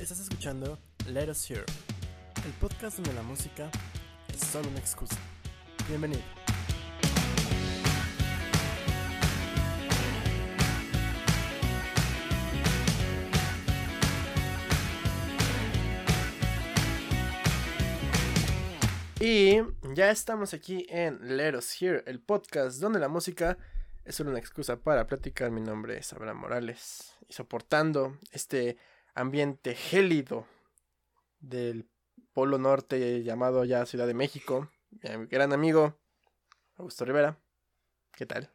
Estás escuchando Let Us Hear, el podcast donde la música es solo una excusa. Bienvenido. Y ya estamos aquí en Let Us Hear, el podcast donde la música es solo una excusa para platicar. Mi nombre es Abraham Morales y soportando este ambiente gélido del Polo Norte llamado ya Ciudad de México, mi gran amigo Augusto Rivera. ¿Qué tal?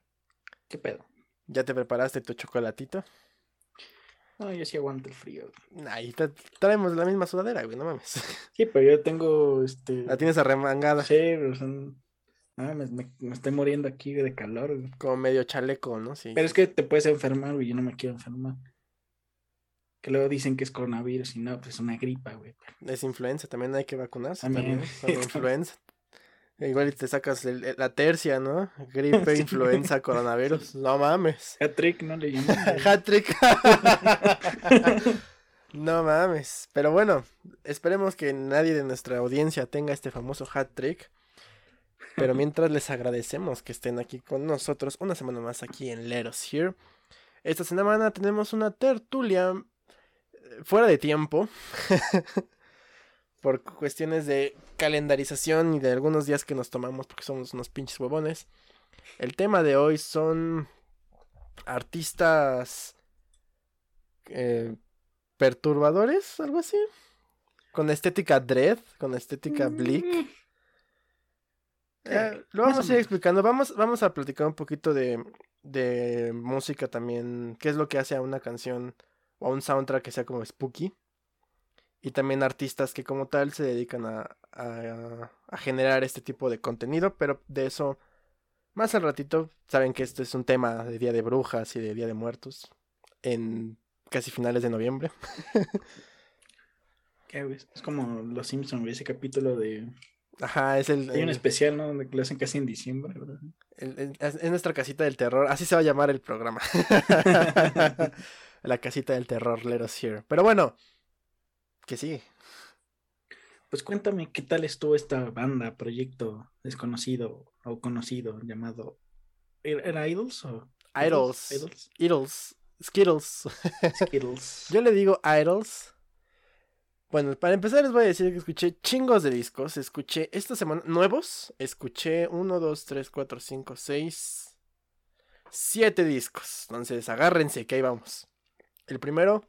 ¿Qué pedo? ¿Ya te preparaste tu chocolatito? No, yo sí aguanto el frío. Ahí traemos la misma sudadera, güey, no mames. Sí, pero yo tengo este. La tienes arremangada, Sí, pero son. Ah, me, me- me estoy muriendo aquí de calor. güey. como medio chaleco, ¿no? Sí. Pero es que te puedes enfermar, güey. Yo no me quiero enfermar. Que luego dicen que es coronavirus y no, pues es una gripa, güey. Es influenza, también hay que vacunarse. También. También, influenza. Igual y te sacas el- el- la tercia, ¿no? Gripe, Sí. influenza, coronavirus. No mames. Hat-trick, ¿no le llaman? Hat-trick. no mames. Pero bueno, esperemos que nadie de nuestra audiencia tenga este famoso hat-trick. Pero mientras les agradecemos que estén aquí con nosotros una semana más aquí en Let Us Here. Esta semana tenemos una tertulia fuera de tiempo. por cuestiones de calendarización y de algunos días que nos tomamos porque somos unos pinches huevones. El tema de hoy son artistas eh, perturbadores, algo así. Con estética dread, con estética bleak. Mm, Eh, lo vamos a ir explicando. Vamos, vamos a platicar un poquito de, de música también. ¿Qué es lo que hace a una canción o a un soundtrack que sea como spooky? Y también artistas que como tal se dedican a, a, a generar este tipo de contenido. Pero de eso más al ratito. Saben que este es un tema de Día de Brujas y de Día de Muertos. En casi finales de noviembre. Es como Los Simpsons. Ese capítulo de. Ajá, es el, Hay un especial, ¿no? Donde lo hacen casi en diciembre, ¿verdad? El- el- es es nuestra casita del terror. Así se va a llamar el programa. La casita del terror, let us hear. Pero bueno, que sí. Pues cuéntame qué tal estuvo esta banda, proyecto desconocido o conocido llamado. ¿Era era Idols o? Idols. Idols. Idols. Skittles. Skittles. Yo le digo idols. Bueno, para empezar les voy a decir que escuché chingos de discos. Escuché esta semana nuevos. Escuché 1, 2, 3, 4, 5, 6, 7 discos. Entonces agárrense que ahí vamos. El primero,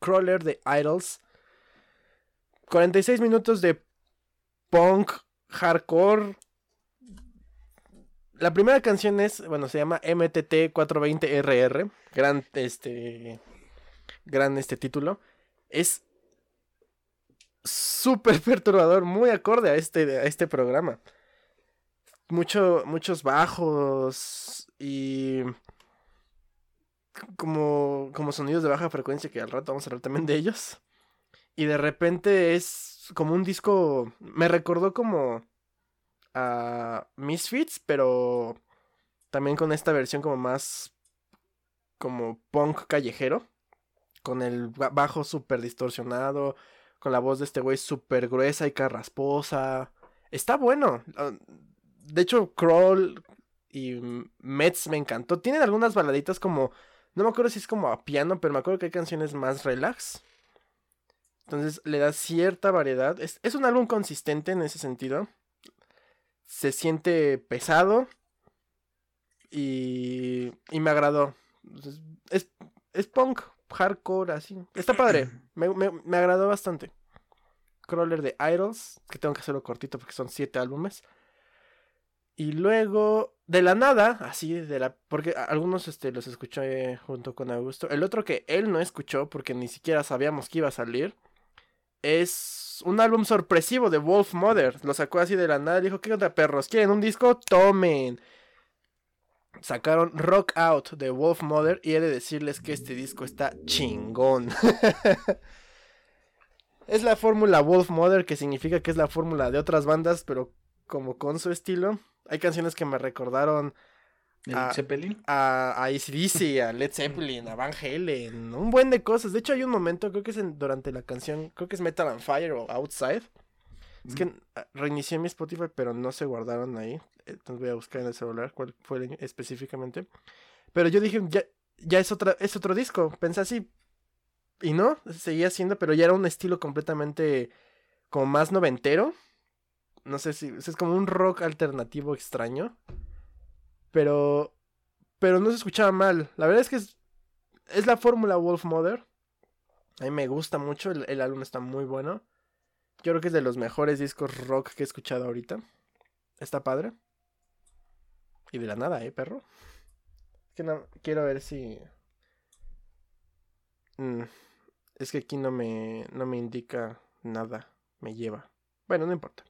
Crawler de Idols. 46 minutos de punk, hardcore. La primera canción es, bueno, se llama MTT 420RR. Gran, este, gran este título. Es súper perturbador, muy acorde a este, a este programa. Mucho, muchos bajos y como, como sonidos de baja frecuencia que al rato vamos a hablar también de ellos. Y de repente es como un disco, me recordó como a Misfits, pero también con esta versión como más como punk callejero, con el ba- bajo súper distorsionado, con la voz de este güey súper gruesa y carrasposa. Está bueno. ah, De hecho, Crawl y Mets me encantó. Tienen algunas baladitas como, no me acuerdo si es como a piano, pero me acuerdo que hay canciones más relax. Entonces le da cierta variedad. Es, es un álbum consistente en ese sentido. Se siente pesado. Y, y me agradó. Es, es punk, hardcore, así. Está padre. Me, me, me agradó bastante. Crawler de Idols, que tengo que hacerlo cortito porque son siete álbumes. Y luego, de la nada, así, de la. Porque algunos este, los escuché junto con Augusto. El otro que él no escuchó porque ni siquiera sabíamos que iba a salir. Es un álbum sorpresivo de Wolf Mother. Lo sacó así de la nada. Dijo: ¿Qué onda, perros? ¿Quieren un disco? Tomen. Sacaron Rock Out de Wolf Mother. Y he de decirles que este disco está chingón. es la fórmula Wolf Mother, que significa que es la fórmula de otras bandas, pero como con su estilo. Hay canciones que me recordaron ¿El Zeppelin? A, a ACDC, a Led Zeppelin, a Van Halen, un buen de cosas. De hecho, hay un momento, creo que es durante la canción, creo que es Metal on Fire o Outside. Es que ah, reinicié mi Spotify, pero no se guardaron ahí. Entonces voy a buscar en el celular cuál fue específicamente. Pero yo dije, ya, ya es, otra, es otro disco. Pensé así. Y no, seguía siendo, pero ya era un estilo completamente como más noventero. No sé si es como un rock alternativo extraño. Pero pero no se escuchaba mal. La verdad es que es, es la fórmula Wolf Mother. A mí me gusta mucho, el, álbum está muy bueno. Yo creo que es de los mejores discos rock que he escuchado ahorita. Está padre. Y de la nada, ¿eh, perro? Es que no, quiero ver si... Mm, es que aquí no me, no me indica nada. Me lleva. Bueno, no importa.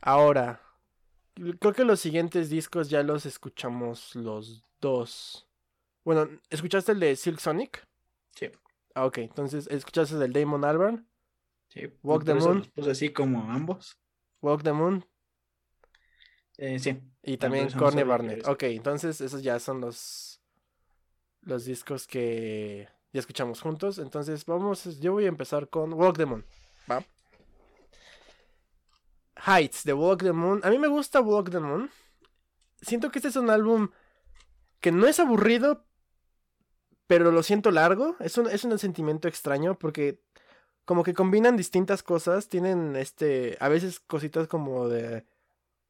Ahora, creo que los siguientes discos ya los escuchamos los dos. Bueno, ¿escuchaste el de Silk Sonic? Sí. Ah, ok. Entonces, ¿escuchaste el del Damon Albarn? Sí. Walk the Moon. Pues así como ambos. Walk the Moon. Eh, sí. Y también Corny Barnett. Ok, entonces esos ya son los los discos que ya escuchamos juntos. Entonces vamos, yo voy a empezar con Walk the Moon. ¿Va? Heights de Walk the Moon. A mí me gusta Walk the Moon. Siento que este es un álbum que no es aburrido, pero lo siento largo. Es un, es un sentimiento extraño porque como que combinan distintas cosas. Tienen este, a veces cositas como de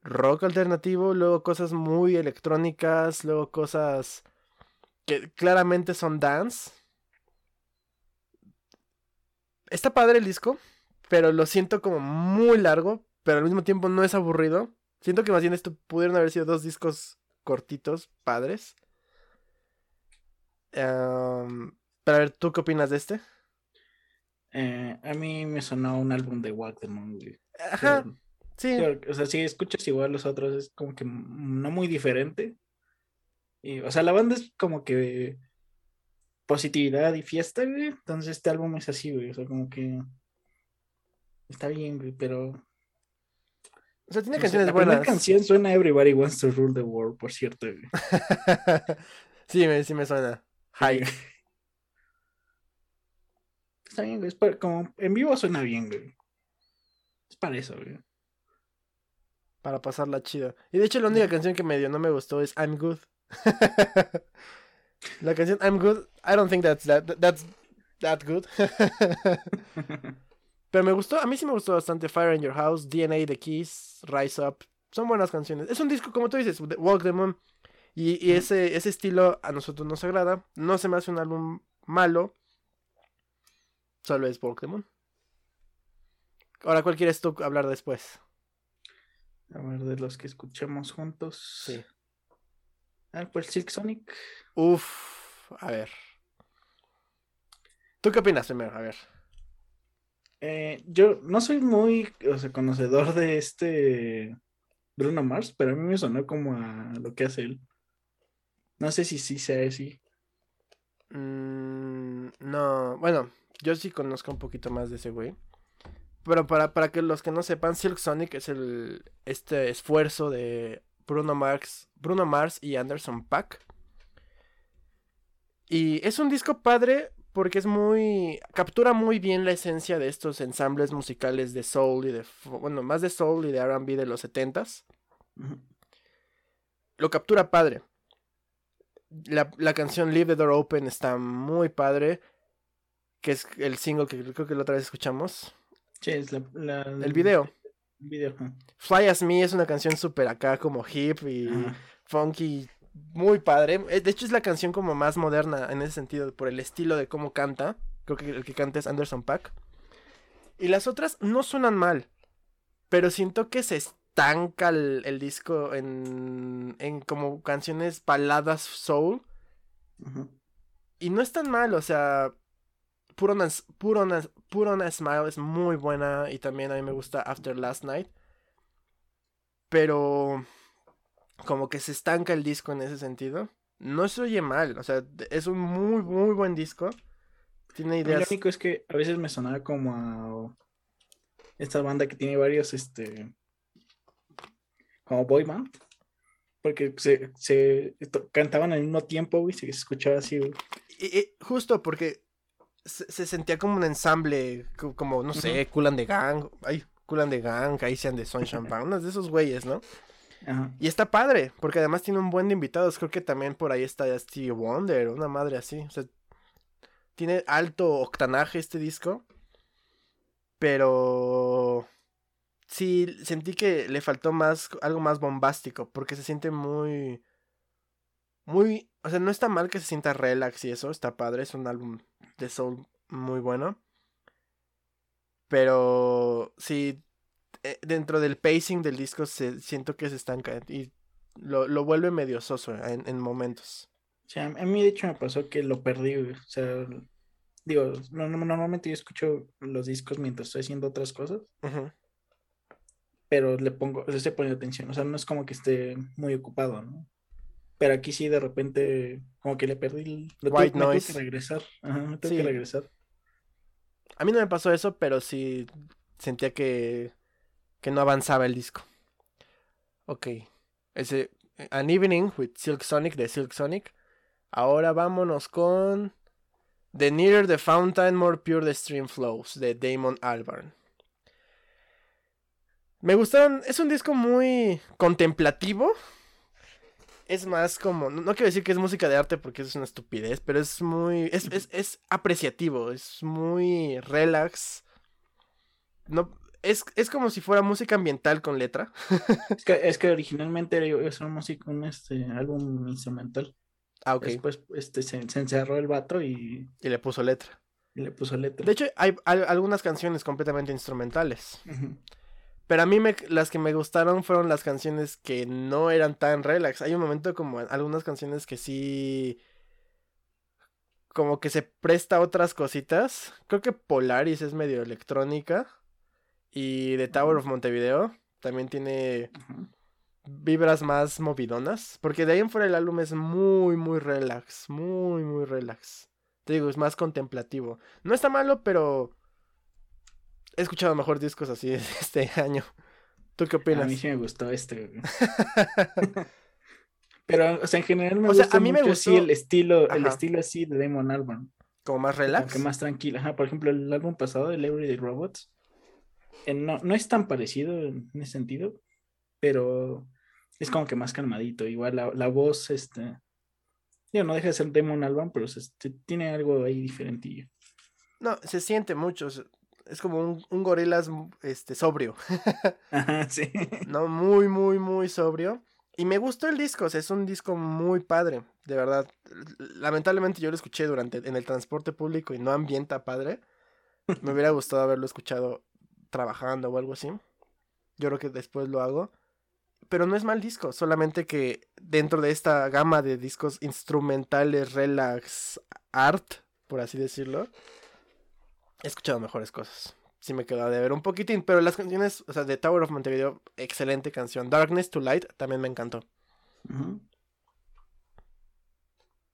rock alternativo, luego cosas muy electrónicas, luego cosas que claramente son dance. Está padre el disco, pero lo siento como muy largo pero al mismo tiempo no es aburrido. Siento que más bien esto pudieron haber sido dos discos cortitos, padres. pero a ver, ¿tú qué opinas de este? Eh, a mí me sonó un álbum de Walk the Moon. Ajá, sí. O sea, si escuchas igual los otros, es como que no muy diferente. Y, o sea, la banda es como que positividad y fiesta, güey. Entonces este álbum es así, güey. O sea, como que está bien, güey, pero o sea, tiene canciones buenas. La canción suena Everybody Wants to Rule the World, por cierto. sí, me, sí me suena. Hi. Está bien, güey. Es como en vivo suena bien, güey. Es para eso, güey. Para pasarla chido. Y de hecho, la única canción que medio no me gustó es I'm Good. la canción I'm Good, I don't think that's that, that's that good. Pero me gustó, a mí sí me gustó bastante Fire in Your House, DNA, The Keys, Rise Up. Son buenas canciones. Es un disco, como tú dices, Walk the Moon. Y, ese, ese estilo a nosotros nos agrada. No se me hace un álbum malo. Solo es Walk the Moon. Ahora, ¿cuál quieres tú hablar después? A ver, de los que escuchemos juntos. Sí. Ah, pues Silk Sonic. Uf, a ver. ¿Tú qué opinas primero? A ver. Eh, yo no soy muy conocedor de este Bruno Mars, pero a mí me sonó como a lo que hace él. No sé si sí sea así. Mm, no, bueno, yo sí conozco un poquito más de ese güey. Pero para, para que los que no sepan, Silk Sonic es el este esfuerzo de Bruno Mars, Bruno Mars y Anderson Pack. Y es un disco padre porque es muy captura muy bien la esencia de estos ensambles musicales de soul y de bueno, más de soul y de R&B de los setentas. Lo captura padre. La, canción Leave the Door Open está muy padre, que es el single que creo que la otra vez escuchamos. Sí, es la, el video. video. Fly As Me es una canción súper acá como hip y funky muy padre. Eh, de hecho, es la canción como más moderna en ese sentido, por el estilo de cómo canta. Creo que el que canta es Anderson Pack. Y las otras no suenan mal. Pero siento que se estanca el, disco en, en como canciones baladas soul. Y no es tan mal, o sea. Puro Puro, Puro Smile es muy buena. Y también a mí me gusta After Last Night. Pero como que se estanca el disco en ese sentido. No se oye mal, o sea, es un muy, muy buen disco. Tiene ideas. Lo único es que a veces me sonaba como a esta banda que tiene varios, este, como boy band. Porque se, se cantaban al mismo tiempo, güey, se escuchaba así, güey. Y, justo porque se, sentía como un ensamble, como, no sé, Kulan de Gang, ay, Kulan de Gang, sean de Sunshine Band, unos de esos güeyes, ¿no? Y está padre, porque además tiene un buen de invitados. Creo que también por ahí está Stevie Wonder, una madre así. O sea, tiene alto octanaje este disco. Pero sí sentí que le faltó más algo más bombástico porque se siente muy muy, o sea, no está mal que se sienta relax y eso, está padre, es un álbum de soul muy bueno. Pero sí dentro del pacing del disco se, siento que se estanca y lo, lo vuelve medio soso en, en momentos. O sea, a mí de hecho me pasó que lo perdí, o sea, digo, normalmente yo escucho los discos mientras estoy haciendo otras cosas, pero le pongo, o sea, estoy poniendo atención, o sea, no es como que esté muy ocupado, ¿no? Pero aquí sí de repente como que le perdí el... White noise. que regresar, ajá, me que regresar. A mí no me pasó eso, pero sí sentía que que no avanzaba el disco. Ok. Ese An Evening with Silk Sonic de Silk Sonic. Ahora vámonos con The Nearer the Fountain, More Pure the Stream Flows de Damon Albarn. Me gustaron, es un disco muy contemplativo. Es más como, no, quiero decir que es música de arte porque es una estupidez, pero es muy, es, es apreciativo, es muy relax. No, es, es como si fuera música ambiental con letra. es, que, es que originalmente era una música, un este, álbum instrumental. Ah, ok. Después este, se, encerró el vato y... Y le puso letra. Y le puso letra. De hecho, hay, algunas canciones completamente instrumentales. Pero a mí me, las que me gustaron fueron las canciones que no eran tan relax. Hay un momento como algunas canciones que sí... Como que se presta a otras cositas. Creo que Polaris es medio electrónica. Y The Tower of Montevideo también tiene vibras más movidonas. Porque de ahí en fuera el álbum es muy, muy relax. Muy, muy relax. Te digo, es más contemplativo. No está malo, pero he escuchado mejor discos así este año. ¿Tú qué opinas? A mí sí me gustó este. pero, o sea, en general me o sea, a mí me gustó... el estilo, el estilo así de Damon Albarn. Como más relax. Como más tranquilo. Ajá, por ejemplo, el álbum pasado, el Everyday Robots no, no es tan parecido en ese sentido, pero es como que más calmadito. Igual la, voz, este, yo no deja de ser Demon Alban, pero este, tiene algo ahí diferentillo. No, se siente mucho. Es como un, un gorilas este, sobrio. Ajá, sí. No, muy, muy, muy sobrio. Y me gustó el disco, o sea, es un disco muy padre, de verdad. Lamentablemente yo lo escuché durante en el transporte público y no ambienta padre. Me hubiera gustado haberlo escuchado trabajando o algo así. Yo creo que después lo hago. Pero no es mal disco, solamente que dentro de esta gama de discos instrumentales, relax, art, por así decirlo, he escuchado mejores cosas. Sí me quedó de ver un poquitín, pero las canciones, o sea, de Tower of Montevideo, excelente canción. Darkness to Light también me encantó.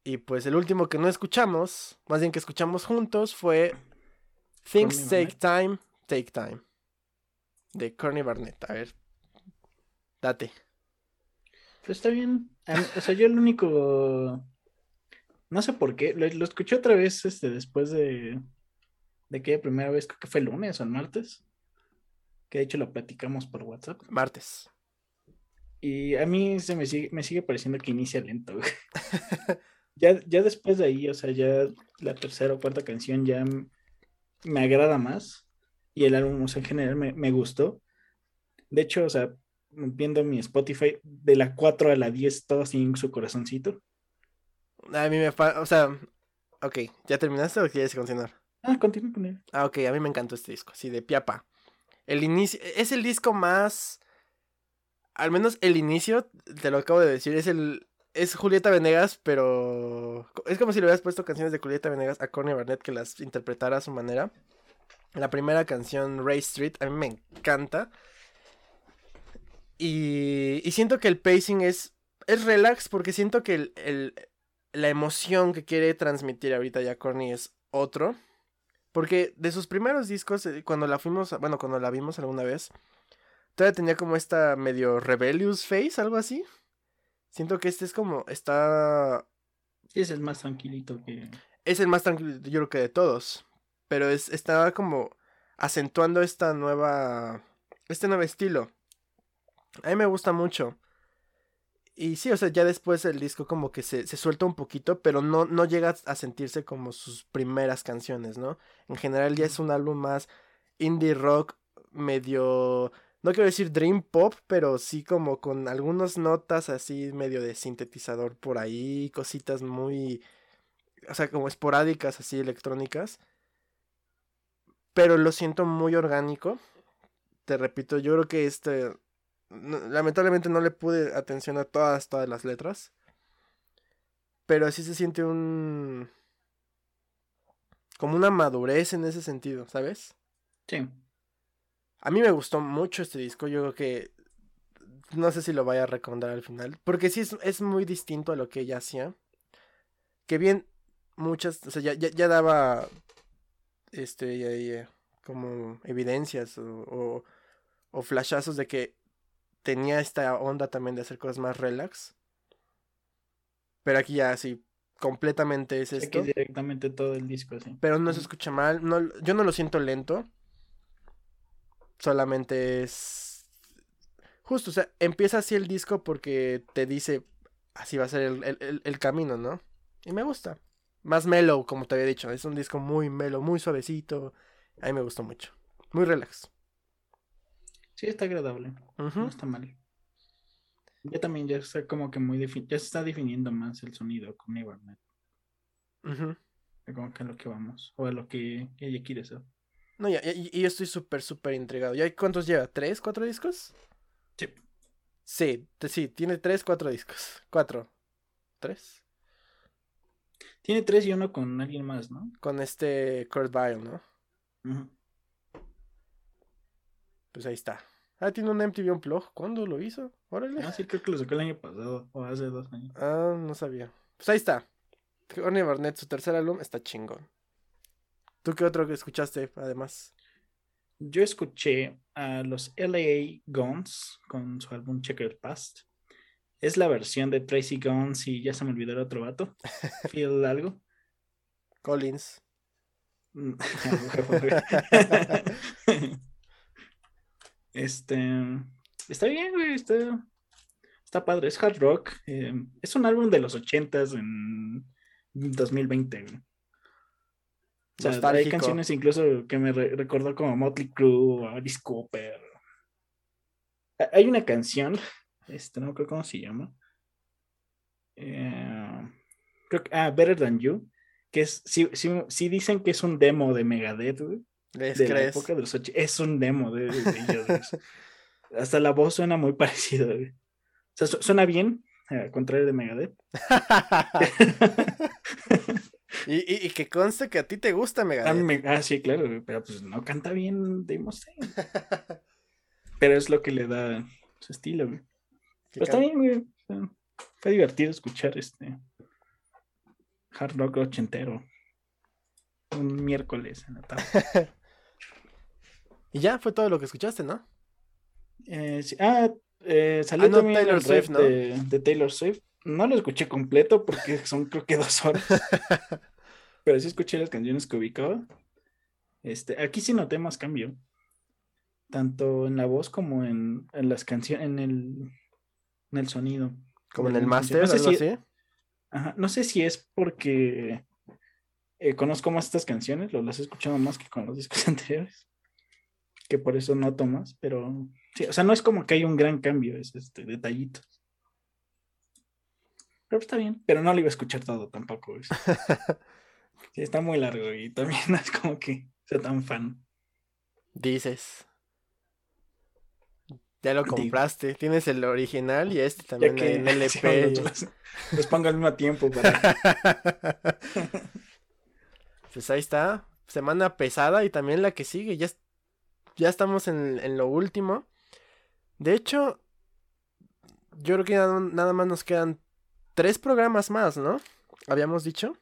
Y pues el último que no escuchamos, más bien que escuchamos juntos, fue Things Take Time, Take Time de Corny Barnett. A ver, date. Pues está bien. O sea, yo el único. No sé por qué. Lo, escuché otra vez este, después de, de aquella primera vez, creo que fue el lunes o el martes. Que de hecho lo platicamos por WhatsApp. Martes. Y a mí se me sigue, me sigue pareciendo que inicia lento. ya, ya después de ahí, o sea, ya la tercera o cuarta canción ya me agrada más y el álbum, en general me, gustó. De hecho, o sea, viendo mi Spotify, de la 4 a la 10, todo sin su corazoncito. A mí me o sea, ok, ¿ya terminaste o quieres continuar? Ah, continúa con él. Ah, ok, a mí me encantó este disco, así de piapa. El inicio, es el disco más, al menos el inicio, te lo acabo de decir, es el, es Julieta Venegas, pero es como si le hubieras puesto canciones de Julieta Venegas a Corny Barnett que las interpretara a su manera. La primera canción, Ray Street, a mí me encanta. Y, y siento que el pacing es, es relax porque siento que el, el, la emoción que quiere transmitir ahorita ya Corny es otro. Porque de sus primeros discos, eh, cuando la fuimos, bueno, cuando la vimos alguna vez, todavía tenía como esta medio rebellious face, algo así. Siento que este es como, está... Sí, es el más tranquilito que... Es el más tranquilo, yo creo que de todos. Pero es, está como acentuando esta nueva... Este nuevo estilo. A mí me gusta mucho. Y sí, o sea, ya después el disco como que se, se suelta un poquito, pero no, no llega a sentirse como sus primeras canciones, ¿no? En general ya es un álbum más indie rock, medio... No quiero decir dream pop, pero sí como con algunas notas así medio de sintetizador por ahí, cositas muy... O sea, como esporádicas así electrónicas. Pero lo siento muy orgánico. Te repito, yo creo que este lamentablemente no le pude atención a todas, todas las letras. Pero sí se siente un... como una madurez en ese sentido, ¿sabes? Sí. A mí me gustó mucho este disco, yo creo que... No sé si lo vaya a recomendar al final, porque sí es, muy distinto a lo que ella hacía. Que bien, muchas, o sea, ya, ya, daba, este, como evidencias o, o, o flashazos de que tenía esta onda también de hacer cosas más relax. Pero aquí ya sí, completamente es esto. Aquí directamente todo el disco, sí. Pero no se escucha mal, no, yo no lo siento lento. Solamente es... Justo, o sea, empieza así el disco porque te dice, así va a ser el, el camino, ¿no? Y me gusta. Más mellow, como te había dicho. Es un disco muy mellow, muy suavecito. A mí me gustó mucho. Muy relax. Sí, está agradable. No está mal. Ya también ya está como que muy ya se está definiendo más el sonido con Nevermind. Como que a lo que vamos. O a lo que ella quiere ser. No, ya, y, yo estoy súper, súper intrigado. ¿Ya cuántos lleva? ¿Tres, cuatro discos? Sí. Sí, sí, tiene tres, cuatro discos. Cuatro. ¿Tres? Tiene tres y uno con alguien más, ¿no? Con este Kurt Vile, ¿no? Pues ahí está. Ah, tiene un MTV Unplugged. ¿Cuándo lo hizo? Órale. Ah, sí, creo que lo sacó el año pasado. O hace dos años. Ah, no sabía. Pues ahí está. Orny Barnett, su tercer álbum, está chingón. ¿Tú qué otro que escuchaste, además? Yo escuché a los LA Guns con su álbum Checkered Past. Es la versión de Tracy Guns y ya se me olvidó el otro vato. ¿Feel algo? Collins. Mm, Este. Está bien, güey. Está, está padre. Es hard rock. Eh, es un álbum de los ochentas en 2020, güey. O sea, hay canciones incluso que me recordó como Motley Crue o Alice Cooper. Hay una canción, este, no creo cómo se llama. Eh, creo que, ah, Better Than You, que es, sí, sí, dicen que es un demo de Megadeth, güey de la época de los Es un demo de, ellos. Hasta la voz suena muy parecida. O sea, suena bien, al contrario de Megadeth. y, y, que conste que a ti te gusta Megadeth. Ah, sí, claro, pero pues no canta bien Dave pero es lo que le da su estilo, güey. Pero está bien, güey. Fue divertido escuchar este hard rock ochentero un miércoles en la tarde. Y ya fue todo lo que escuchaste, ¿no? Eh, Ah, eh, salió ah, también Taylor Swift, ¿no? de, Taylor Swift. No lo escuché completo porque son creo que dos horas. Pero sí escuché las canciones que ubicaba. Este, aquí sí noté más cambio. Tanto en la voz como en, en las canciones, en el, en el sonido. Como en el máster, no sé si, Ajá, no sé si es porque eh, conozco más estas canciones, lo las he escuchado más que con los discos anteriores que por eso no tomas, pero sí, o sea, no es como que hay un gran cambio, es este detallitos. Pero está bien, pero no lo iba a escuchar todo tampoco. sí, está muy largo y también no es como que sea tan fan. Dices. Ya lo compraste, tienes el original y este también en LP. los, pongo al mismo tiempo para... pues ahí está, semana pesada y también la que sigue, ya ya estamos en, lo último. De hecho, yo creo que nada, más nos quedan tres programas más, ¿no? Habíamos dicho.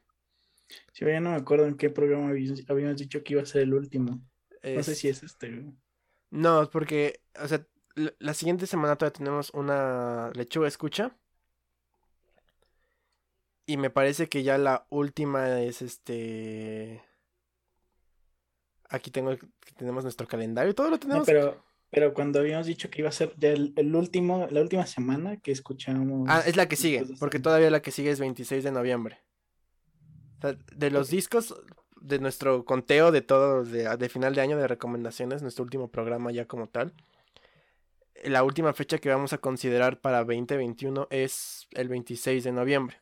Sí, ya no me acuerdo en qué programa habíamos dicho que iba a ser el último. No sé si es este. No, porque, o sea, la siguiente semana todavía tenemos una lechuga escucha. Y me parece que ya la última es este. Aquí tengo, tenemos nuestro calendario, todo lo tenemos. pero, pero cuando habíamos dicho que iba a ser ya el, último, la última semana que escuchamos. Ah, es la que sigue, porque todavía la que sigue es 26 de noviembre. De los discos, de nuestro conteo de todo, de, de final de año de recomendaciones, nuestro último programa ya como tal la última fecha que vamos a considerar para 2021 es el 26 de noviembre.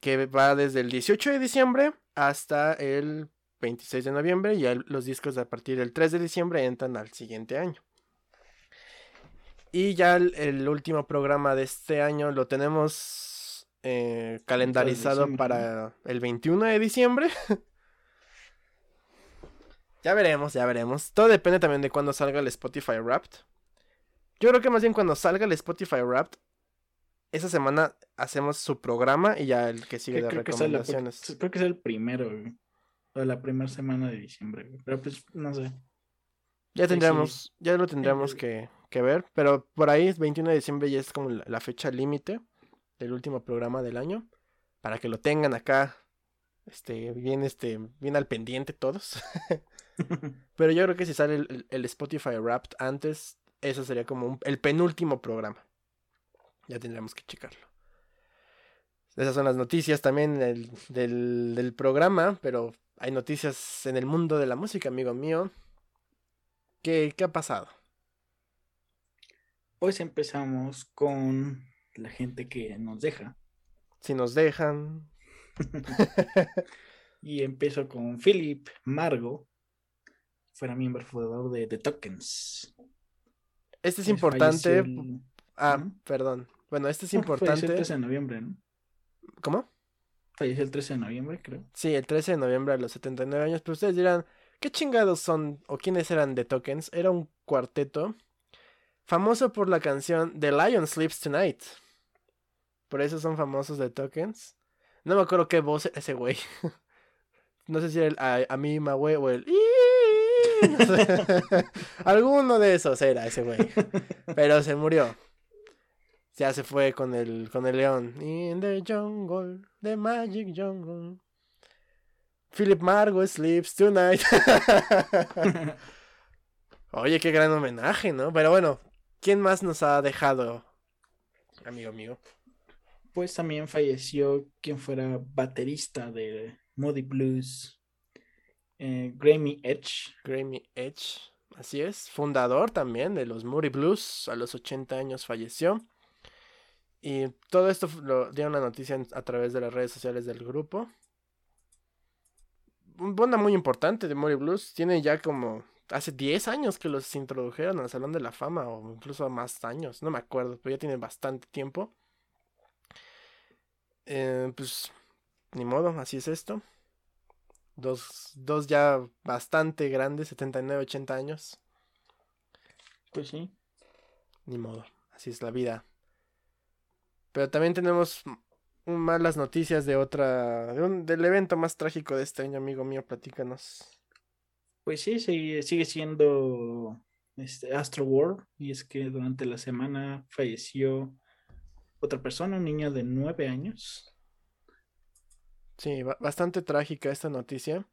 Que va desde el 18 de diciembre hasta el 26 de noviembre y los discos a partir del 3 de diciembre entran al siguiente año. Y ya el, último programa de este año lo tenemos eh, calendarizado para el 21 de diciembre. Ya veremos, ya veremos. Todo depende también de cuando salga el Spotify Wrapped. Yo creo que más bien cuando salga el Spotify Wrapped, esa semana hacemos su programa y ya el que sigue de recomendaciones. creo que es el primero, O la primera semana de diciembre, Pero pues, no sé. Ya tendríamos, ya lo tendríamos que, que, ver. Pero por ahí, 21 de diciembre ya es como la fecha límite del último programa del año. Para que lo tengan acá. Este, bien, este, bien al pendiente todos. Pero yo creo que si sale el, Spotify Wrapped antes, eso sería como el penúltimo programa. Ya tendríamos que checarlo. Esas son las noticias también del, del, programa, pero hay noticias en el mundo de la música, amigo mío. ¿Qué, ¿Qué ha pasado? Pues empezamos con la gente que nos deja. Si nos dejan. y empiezo con Philip Margo, fuera miembro fundador de The Tokens. Este es importante. Ah, perdón. Bueno, este es importante. Falleció el 13 de noviembre, ¿no? ¿Cómo? Falleció el 13 de noviembre, creo. Sí, el 13 de noviembre a los 79 años. Pero ustedes dirán, ¿qué chingados son o quiénes eran The Tokens? Era un cuarteto famoso por la canción The Lion Sleeps Tonight. Por eso son famosos The Tokens. No me acuerdo qué voz ese güey. no sé si era el a, a mí, güey, o el... Alguno de esos era ese güey. Pero se murió. Ya se fue con el, con el león. In the jungle, the magic jungle. Philip Margo sleeps tonight. Oye, qué gran homenaje, ¿no? Pero bueno, ¿quién más nos ha dejado, amigo mío? Pues también falleció quien fuera baterista de Moody Blues, eh, Grammy Edge. Grammy Edge, así es. Fundador también de los Moody Blues. A los 80 años falleció. Y todo esto lo dio una noticia a través de las redes sociales del grupo. Un banda muy importante de Moody Blues. Tiene ya como hace 10 años que los introdujeron al Salón de la Fama, o incluso más años, no me acuerdo, pero ya tiene bastante tiempo. Eh, pues, ni modo, así es esto. Dos, dos ya bastante grandes, 79, 80 años. Pues sí. Ni modo, así es la vida. Pero también tenemos malas noticias de otra, del evento más trágico de este año, amigo mío, platícanos. Pues sí, sigue, sigue siendo este Astro World, y es que durante la semana falleció otra persona, un niño de nueve años. Sí, bastante trágica esta noticia.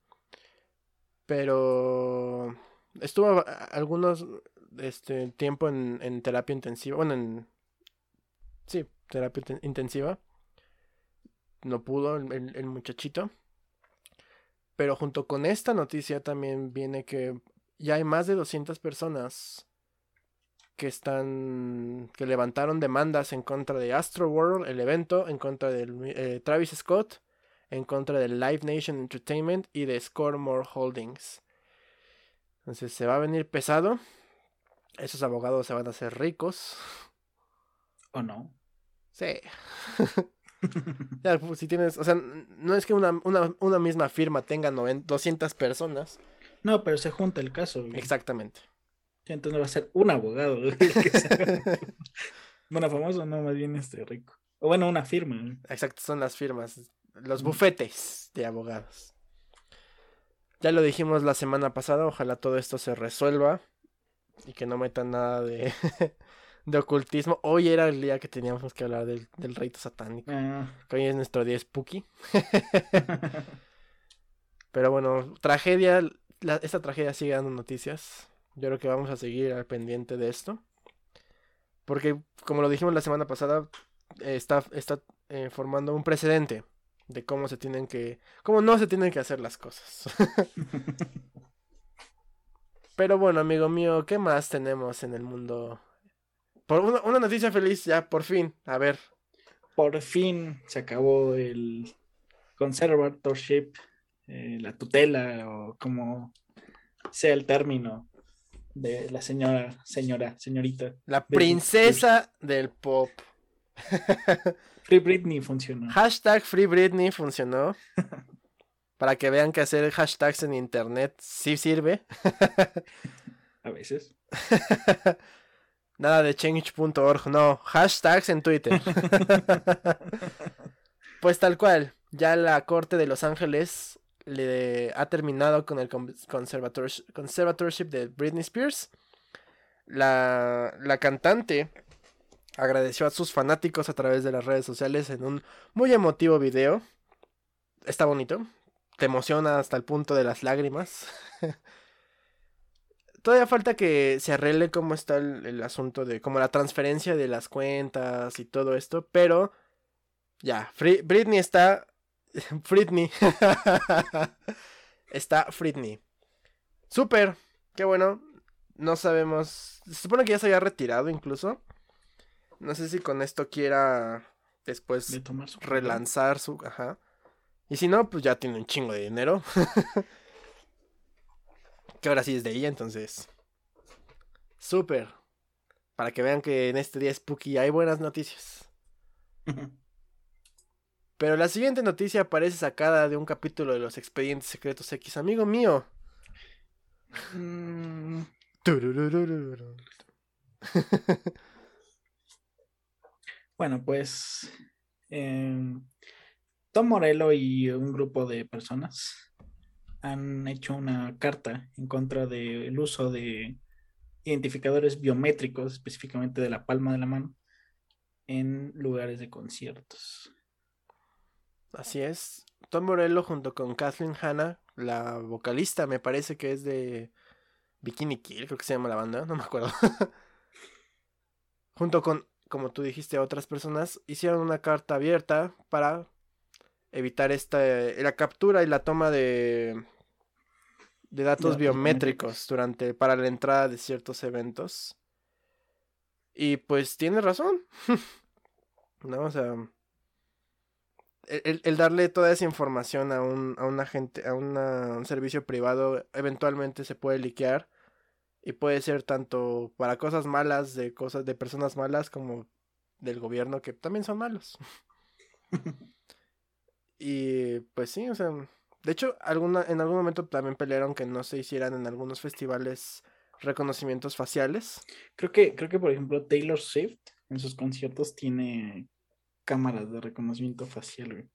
Pero estuvo algunos este tiempo en, terapia intensiva. Bueno, en. Sí, terapia intensiva. No pudo el, el muchachito. Pero junto con esta noticia también viene que ya hay más de 200 personas que están que levantaron demandas en contra de Astro World, el evento, en contra de eh, Travis Scott en contra de Live Nation Entertainment y de Scoremore Holdings. Entonces se va a venir pesado. Esos abogados se van a hacer ricos. ¿O no? Sí. ya, pues, si tienes, o sea, no es que una, misma firma tenga 200 personas. No, pero se junta el caso. Exactamente. Entonces va a ser un abogado. bueno, famoso, no, más bien este rico. O bueno, una firma. Exacto, son las firmas los bufetes de abogados. Ya lo dijimos la semana pasada, ojalá todo esto se resuelva y que no metan nada de, de ocultismo. Hoy era el día que teníamos que hablar del, del rito satánico. Ah, que hoy es nuestro día spooky. Pero bueno, tragedia. la- esta tragedia sigue dando noticias. Yo creo que vamos a seguir al pendiente de esto. Porque, como lo dijimos la semana pasada, eh, está, está eh, formando un precedente de cómo se tienen que. cómo no se tienen que hacer las cosas. Pero bueno, amigo mío, ¿qué más tenemos en el mundo? Por una, una noticia feliz, ya, por fin. A ver. Por fin se acabó el conservatorship, eh, la tutela o como sea el término de la señora, señora, señorita. La princesa del pop. Free Britney funcionó. Hashtag Free Britney funcionó. Para que vean que hacer hashtags en internet sí sirve. A veces. Nada de change.org, no. Hashtags en Twitter. pues tal cual. Ya la corte de Los Ángeles le ha terminado con el con- conservator- conservatorship de Britney Spears. La, la cantante agradeció a sus fanáticos a través de las redes sociales en un muy emotivo video. Está bonito. Te emociona hasta el punto de las lágrimas. Todavía falta que se arregle cómo está el, asunto de como la transferencia de las cuentas y todo esto, pero ya, Britney está Britney está Britney. Súper, qué bueno. No sabemos, se supone que ya se había retirado incluso. No sé si con esto quiera después De tomar su relanzar su, ajá. Y si no, pues ya tiene un chingo de dinero. que ahora sí es de ella, entonces. Súper. Para que vean que en este día spooky hay buenas noticias. Pero la siguiente noticia parece sacada de un capítulo de los expedientes secretos X, amigo mío. Bueno, pues em, Tom Morello y un grupo de personas han hecho una carta en contra del uso de identificadores biométricos, específicamente de la palma de la mano, en lugares de conciertos. Así es. Tom Morello junto con Kathleen Hanna, la vocalista, me parece que es de Bikini Kill, creo que se llama la banda, no me acuerdo. junto con, como tú dijiste, otras personas, hicieron una carta abierta para evitar esta, la captura y la toma de, de datos biométricos durante, para la entrada de ciertos eventos. Y pues tiene razón. ¿No? O sea, el, darle toda esa información a un, a un agente, a una- un servicio privado, eventualmente se puede liquear. Y puede ser tanto para cosas malas, de cosas, de personas malas, como del gobierno, que también son malos. y pues sí, o sea. De hecho, alguna, en algún momento también pelearon que no se hicieran en algunos festivales reconocimientos faciales. Creo que, creo que, por ejemplo, Taylor Swift en sus conciertos tiene cámaras de reconocimiento facial, güey.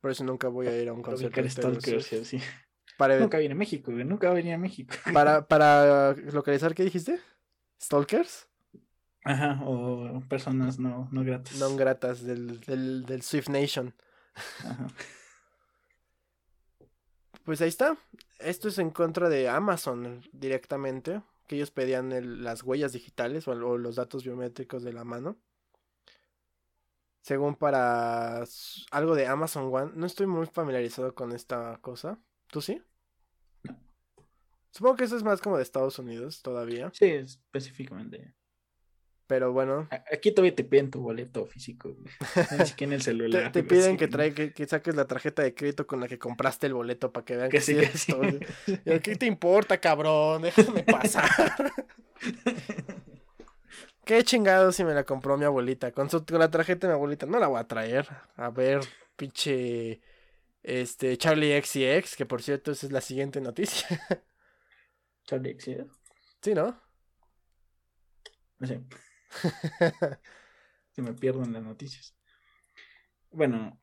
Por eso nunca voy a ir a un concierto. de Taylor Swift. y así. Para, Nunca viene a México, güey. Nunca va a venir a México. para, para localizar, ¿qué dijiste? ¿Stalkers? Ajá, o personas no, no gratas. No gratas del, del, del Swift Nation. Ajá. Pues ahí está. Esto es en contra de Amazon directamente. Que ellos pedían el- las huellas digitales o, o los datos biométricos de la mano. Según para algo de Amazon One. No estoy muy familiarizado con esta cosa. ¿Tú sí? Supongo que eso es más como de Estados Unidos todavía. Sí, específicamente. Pero bueno. Aquí todavía te piden tu boleto físico. Ni siquiera en el celular. te piden que, trae, que, que saques la tarjeta de crédito con la que compraste el boleto para que vean que, Que sí eres sí. ¿Qué te importa, cabrón? Déjame pasar. Qué chingado si me la compró mi abuelita. Con, su, con la tarjeta de mi abuelita. No la voy a traer. A ver, pinche. Este, Charlie X y X, que por cierto, esa es la siguiente noticia. Charlie X, ¿sí? sí, ¿no? No sé. Se me pierden las noticias. Bueno,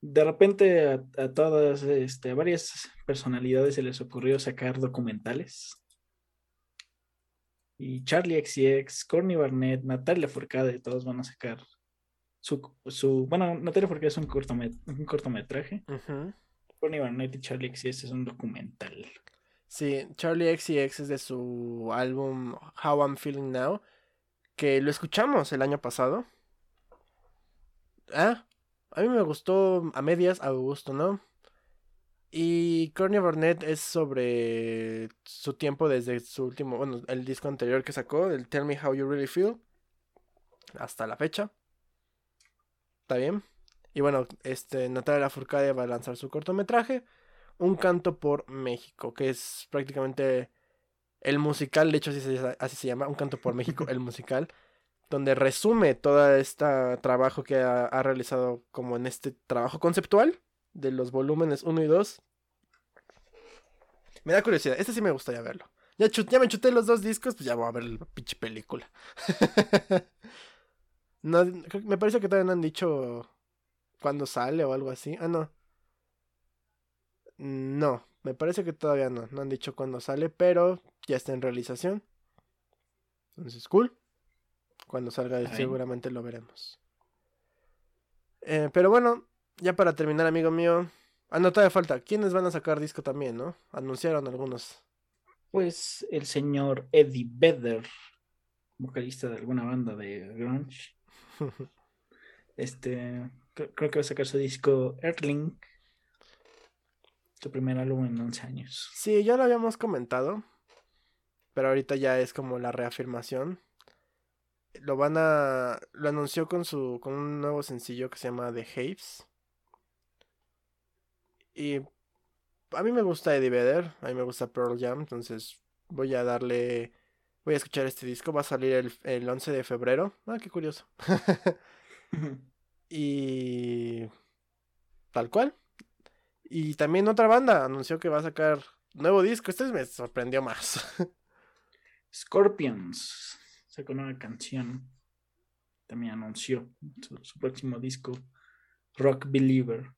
de repente a, a todas, este, a varias personalidades se les ocurrió sacar documentales. Y Charlie XCX, Corny Barnett, Natalia Forcade, todos van a sacar su, su bueno, Natalia Forcade es un, cortomet un cortometraje. Ujú. Corny Barnett y Charlie XCX es un documental. Sí, Charlie XCX es de su álbum How I'm Feeling Now, que lo escuchamos el año pasado. Ah, a mí me gustó a medias, a gusto, ¿no? Y Courtney Barnett es sobre su tiempo desde su último, bueno, el disco anterior que sacó, el Tell Me How You Really Feel, hasta la fecha. ¿Está bien? Y bueno, este, Natalia Lafourcade va a lanzar su cortometraje, Un canto por México, que es prácticamente el musical, de hecho así se, así se llama, Un canto por México, el musical, donde resume todo este trabajo que ha, ha realizado como en este trabajo conceptual de los volúmenes 1 y 2. Me da curiosidad, este sí me gustaría verlo. Ya, chut- ya me chuté los dos discos, pues ya voy a ver la pinche película. no, me parece que todavía no han dicho cuándo sale o algo así. Ah, no. No, me parece que todavía no. No han dicho cuándo sale, pero ya está en realización. Entonces, cool. Cuando salga seguramente lo veremos. Eh, pero bueno, ya para terminar, amigo mío. Ah, no, todavía falta. ¿Quiénes van a sacar disco también, no? Anunciaron algunos. Pues el señor Eddie Vedder, vocalista de alguna banda de grunge, este, cre- creo que va a sacar su disco Earthling, su primer álbum en 11 años. Sí, ya lo habíamos comentado. Pero ahorita ya es como la reafirmación. Lo van a. Lo anunció con su. con un nuevo sencillo que se llama The Haves. Y a mí me gusta Eddie Vedder. A mí me gusta Pearl Jam. Entonces voy a darle. Voy a escuchar este disco. Va a salir el, el 11 de febrero. Ah, qué curioso. y. Tal cual. Y también otra banda anunció que va a sacar nuevo disco. Este me sorprendió más. Scorpions sacó una canción, también anunció su, su próximo disco, Rock Believer.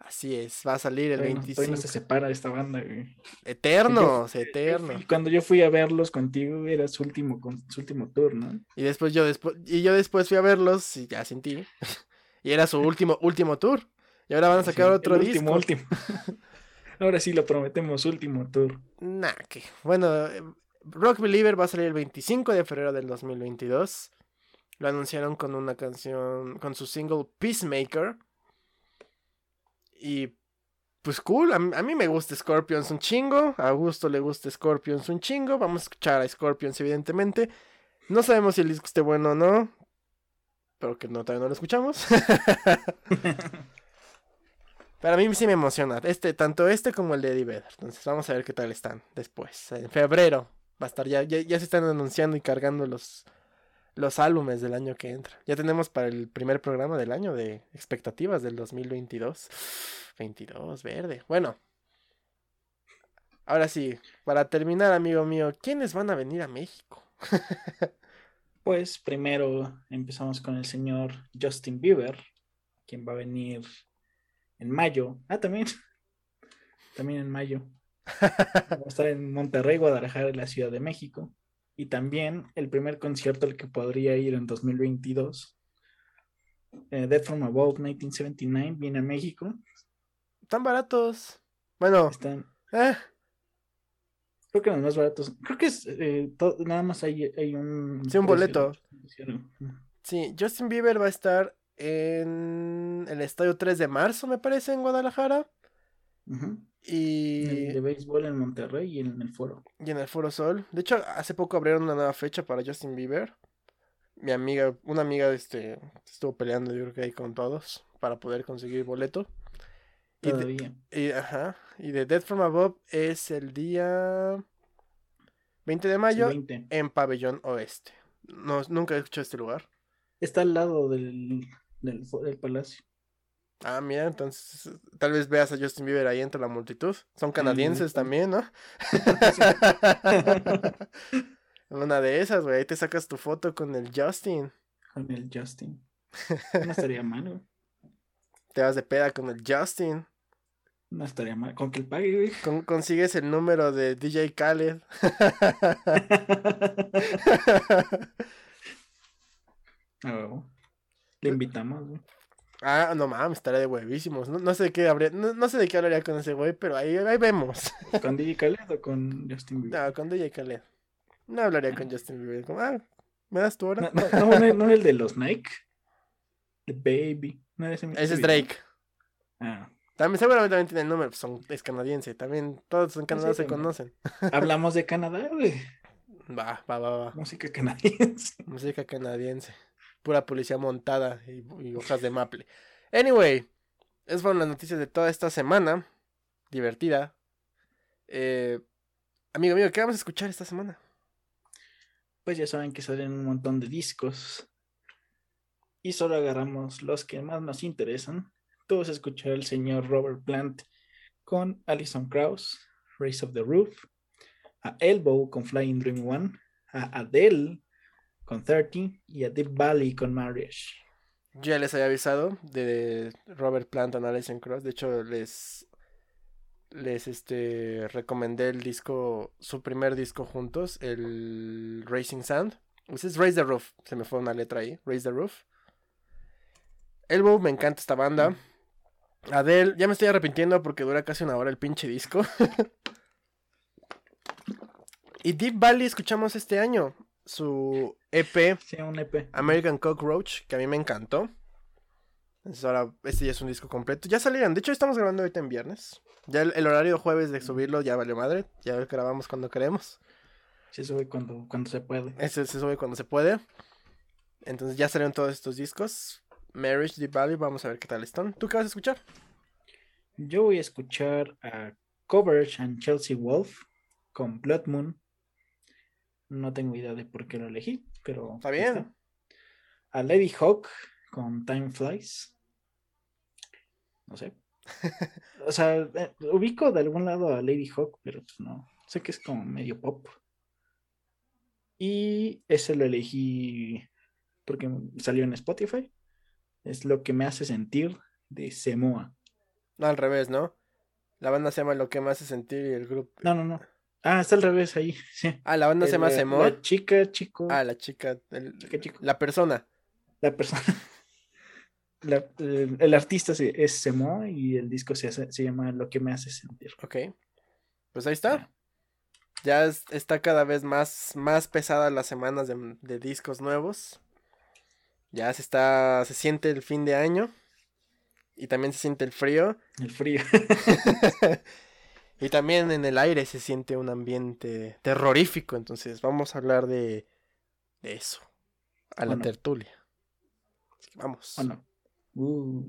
Así es, va a salir el Todavía no- todavía 25. no se separa esta banda, güey. Eternos, Yo eternos. Cuando yo fui a verlos contigo, era su último, con- su último tour, ¿no? Y después yo después y yo después fui a verlos y ya sin ti. y era su último último tour. Y ahora van a sacar Sí, otro el disco. último, último. Ahora sí lo prometemos, último tour. Nah, que bueno, Rock Believer va a salir el 25 de febrero del 2022. Lo anunciaron con una canción, con su single Peacemaker. Y pues cool, a, mí- a mí me gusta Scorpions un chingo, a Augusto le gusta Scorpions un chingo, vamos a escuchar a Scorpions evidentemente. No sabemos si el disco esté bueno o no, pero que no, todavía no lo escuchamos. Pero a mí sí me emociona. Este, tanto este como el de Eddie Vedder. Entonces vamos a ver qué tal están después. En febrero va a estar ya, ya, ya se están anunciando y cargando los, los álbumes del año que entra. Ya tenemos para el primer programa del año de expectativas del 2022. 22, verde. Bueno. Ahora sí, para terminar, amigo mío, ¿quiénes van a venir a México? Pues primero empezamos con el señor Justin Bieber, quien va a venir en mayo. Ah, también. También en mayo. Va a estar en Monterrey, Guadalajara y la Ciudad de México. Y también el primer concierto al que podría ir en 2022. eh, Death from Above 1979 viene a México. Están baratos. Bueno, Están, eh, creo que los más baratos. Creo que es eh, nada más hay, hay un. Sí, un boleto. Sí, Justin Bieber va a estar en el estadio 3 de marzo, me parece, en Guadalajara. Y, el de béisbol en Monterrey y en el foro. y en el Foro Sol. De hecho, hace poco abrieron una nueva fecha para Justin Bieber. Mi amiga, una amiga, este, estuvo peleando, yo creo que ahí con todos, para poder conseguir boleto. Y de, Todavía. y, ajá, y de Dead from Above es el día 20 de mayo 20. en Pabellón Oeste. No, nunca he escuchado este lugar. Está al lado del, del, palacio. Ah, mira, entonces tal vez veas a Justin Bieber ahí entre la multitud. Son canadienses también, ¿no? Una de esas, güey. Ahí te sacas tu foto con el Justin. Con el Justin. No estaría mal, güey. Te vas de peda con el Justin. No estaría mal. Con que el pague, güey. Con- consigues el número de DJ Khaled. Le invitamos, güey. ah, no mames, estaría de huevísimos. No, no sé de qué habría, no, no sé de qué hablaría con ese güey, pero ahí, ahí vemos. ¿Con DJ Khaled o con Justin Bieber? No, con DJ Khaled. No hablaría con Justin Bieber. Como, ah, ¿me das tu hora? No, no, no, el de los Nike. The Baby. No ese Ese es? Drake. Ah. También, seguramente también tiene el número, pues son, es canadiense. También todos en Canadá sí, se también. conocen. Hablamos de Canadá, güey. Va, va, va, va. Música canadiense. Música canadiense. Pura policía montada y, hojas de maple. Anyway, esas fueron las noticias de toda esta semana. Divertida. Eh, amigo mío, ¿qué vamos a escuchar esta semana? Pues ya saben que salen un montón de discos. Y solo agarramos los que más nos interesan. Tú vas a escuchar al señor Robert Plant con Alison Krauss, Race of the Roof, a Elbow con Flying Dream One, a Adele con 30 y a Deep Valley con Marriage. Ya les había avisado de Robert Plant and Alison Cross. De hecho, les les este recomendé el disco, su primer disco juntos, el Racing Sound. Pues es Raise the Roof, se me fue una letra ahí, Raise the Roof. Elbow, me encanta esta banda. Adele, ya me estoy arrepintiendo porque dura casi una hora el pinche disco. y Deep Valley escuchamos este año, su EP Sí, un EP. American Cockroach, que a mí me encantó. Entonces ahora, este ya es un disco completo. Ya salieron, de hecho estamos grabando ahorita en viernes. Ya el, el horario jueves de subirlo ya valió madre. Ya grabamos cuando queremos. Se sube cuando, cuando se puede. Ese se sube cuando se puede. Entonces ya salieron todos estos discos. Marriage, Deep Valley, vamos a ver qué tal están. ¿Tú qué vas a escuchar? Yo voy a escuchar a Coverage and Chelsea Wolf con Blood Moon. No tengo idea de por qué lo elegí, pero. Está bien. A Lady Hawk con Time Flies. No sé. o sea, eh, ubico de algún lado a Lady Hawk, pero pues no. Sé que es como medio pop. Y ese lo elegí porque salió en Spotify. Es lo que me hace sentir de Semoa. No, al revés, ¿no? La banda se llama Lo que me hace sentir y el grupo. No, no, no. Ah, está al revés ahí. Sí. Ah, la banda se llama Semor. La chica, chico. Ah, la chica. el- Chica, chico. La persona. La persona. la- el, el artista se- es Semo y el disco se, hace- se llama Lo que me hace sentir. Ok. Pues ahí está. Ya es- está cada vez más, más pesada las semanas de, de discos nuevos. Ya se está. se siente el fin de año. Y también se siente el frío. El frío. y también en el aire se siente un ambiente terrorífico. Entonces vamos a hablar de, de eso. A la Bueno. tertulia. Así que vamos. Uh,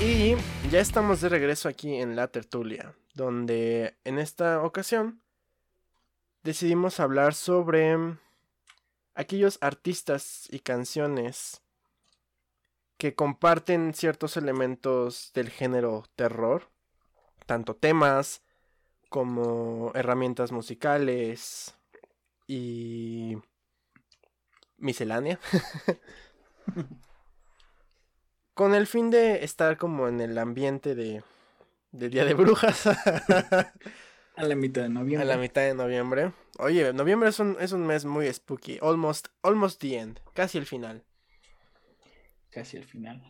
Y ya estamos de regreso aquí en la tertulia, donde en esta ocasión decidimos hablar sobre aquellos artistas y canciones que comparten ciertos elementos del género terror, tanto temas como herramientas musicales y miscelánea. Con el fin de estar como en el ambiente de, de Día de Brujas a la mitad de a noviembre. la mitad de noviembre. Oye, noviembre es un, es un mes muy spooky. Almost, almost the end. Casi el final. Casi al final.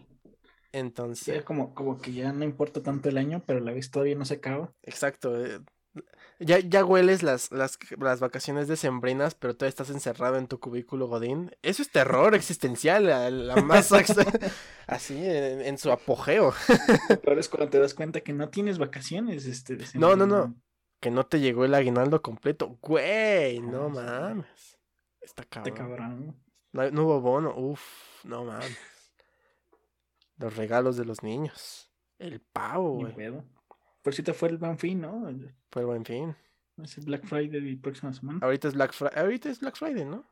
Entonces, Ya como, como que ya no importa tanto el año, pero a la vez todavía no se acaba. exacto. Ya, ya hueles las, las, las vacaciones decembrinas, pero todavía estás encerrado en tu cubículo godín. Eso es terror existencial, la, la más ex- así, en, en su apogeo. Pero es cuando te das cuenta que no tienes vacaciones. Este, No, no, no. Que no te llegó el aguinaldo completo. Güey, no Ah, sí. mames. Está Está cabrón. cabrón. No, no hubo bono. Uf, no mames. Los regalos de los niños. El pavo, güey. Por te fue el Buen Fin, ¿no? Fue el buen fin. Ese Black Friday y próxima semana. Ahorita es Black Friday. Ahorita es Black Friday, ¿no?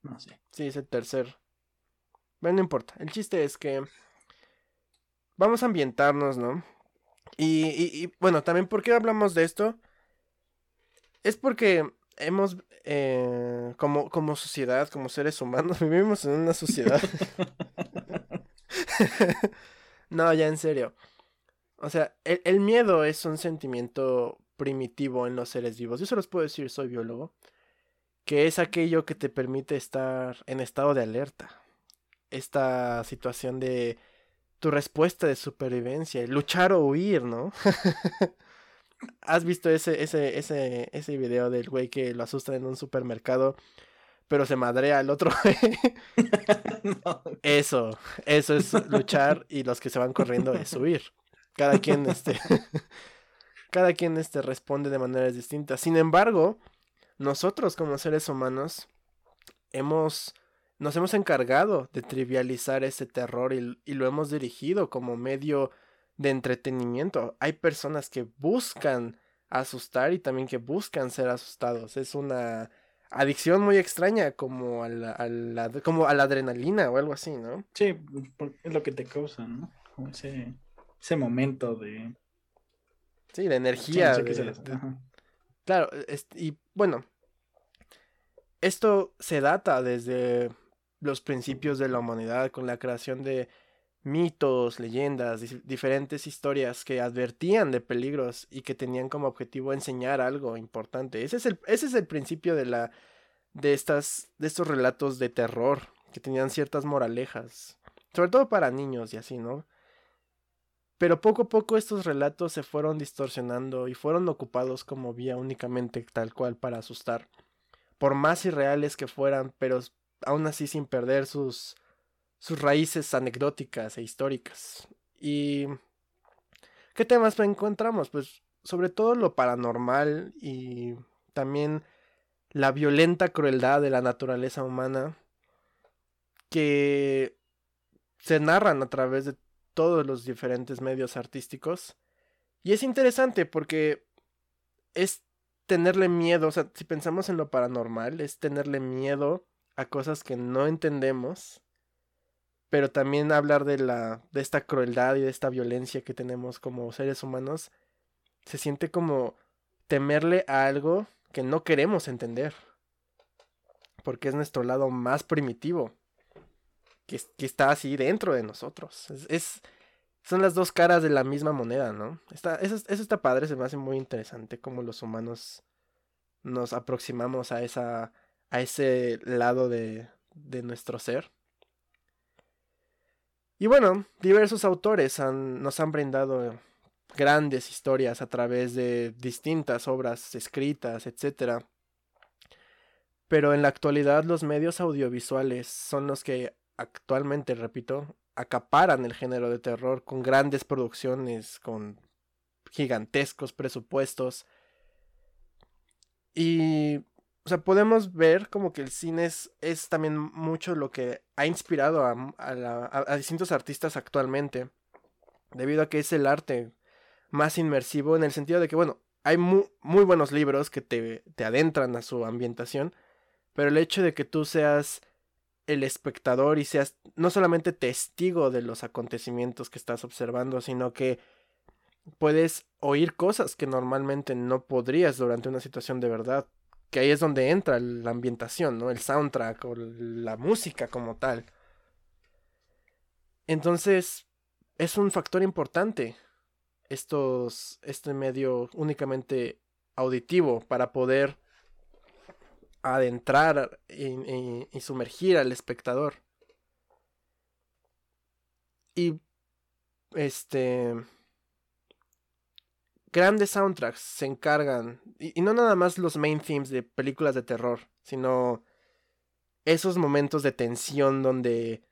No sé. Sí, es el tercer. Bueno, no importa. El chiste es que vamos a ambientarnos, ¿no? Y, y, y, bueno, también, ¿por qué hablamos de esto? Es porque hemos, eh, como, como sociedad, como seres humanos, vivimos en una sociedad. no, ya en serio. O sea, el, el, miedo es un sentimiento primitivo en los seres vivos. Yo se los puedo decir, soy biólogo. Que es aquello que te permite estar en estado de alerta. Esta situación de tu respuesta de supervivencia, luchar o huir, ¿no? ¿Has visto ese, ese, ese, ese video del güey que lo asustan en un supermercado, pero se madrea al otro? no. Eso, eso es luchar y los que se van corriendo es huir. Cada quien, este, cada quien, este, responde de maneras distintas. Sin embargo, nosotros como seres humanos hemos, nos hemos encargado de trivializar ese terror y, lo hemos dirigido como medio de entretenimiento. Hay personas que buscan asustar y también que buscan ser asustados. Es una adicción muy extraña como a la, como a la adrenalina o algo así, ¿no? Sí, es lo que te causa, ¿no? Como ese, ese momento de... Sí, de energía. Sí, no sé de, de... Claro, es, y bueno, esto se data desde los principios de la humanidad con la creación de mitos, leyendas, diferentes historias que advertían de peligros y que tenían como objetivo enseñar algo importante. Ese es el, ese es el principio de la de estas de estos relatos de terror que tenían ciertas moralejas, sobre todo para niños y así, ¿no? Pero poco a poco estos relatos se fueron distorsionando y fueron ocupados como vía únicamente tal cual para asustar. Por más irreales que fueran, pero aún así sin perder sus sus raíces anecdóticas e históricas. ¿Y qué temas encontramos? Pues sobre todo lo paranormal y también la violenta crueldad de la naturaleza humana que se narran a través de todos los diferentes medios artísticos. Y es interesante porque es tenerle miedo, o sea, si pensamos en lo paranormal, es tenerle miedo a cosas que no entendemos pero también hablar de la de esta crueldad y de esta violencia que tenemos como seres humanos se siente como temerle a algo que no queremos entender porque es nuestro lado más primitivo que, está así dentro de nosotros. Es, son las dos caras de la misma moneda no está, eso, está padre se me hace muy interesante cómo los humanos nos aproximamos a esa a ese lado de, de nuestro ser. Y bueno, diversos autores nos han brindado grandes historias a través de distintas obras escritas, etc. Pero en la actualidad los medios audiovisuales son los que actualmente, repito, acaparan el género de terror con grandes producciones, con gigantescos presupuestos. Y o sea, podemos ver como que el cine es, es también mucho lo que ha inspirado a, a, distintos artistas actualmente, debido a que es el arte más inmersivo en el sentido de que, bueno, hay muy, muy buenos libros que te, te adentran a su ambientación, pero el hecho de que tú seas el espectador y seas no solamente testigo de los acontecimientos que estás observando, sino que puedes oír cosas que normalmente no podrías durante una situación de verdad que ahí es donde entra la ambientación, ¿no? El soundtrack o la música como tal. Entonces, es un factor importante estos, este medio únicamente auditivo para poder adentrar y, sumergir al espectador. Y este grandes soundtracks se encargan, y, no nada más los main themes de películas de terror, sino esos momentos de tensión donde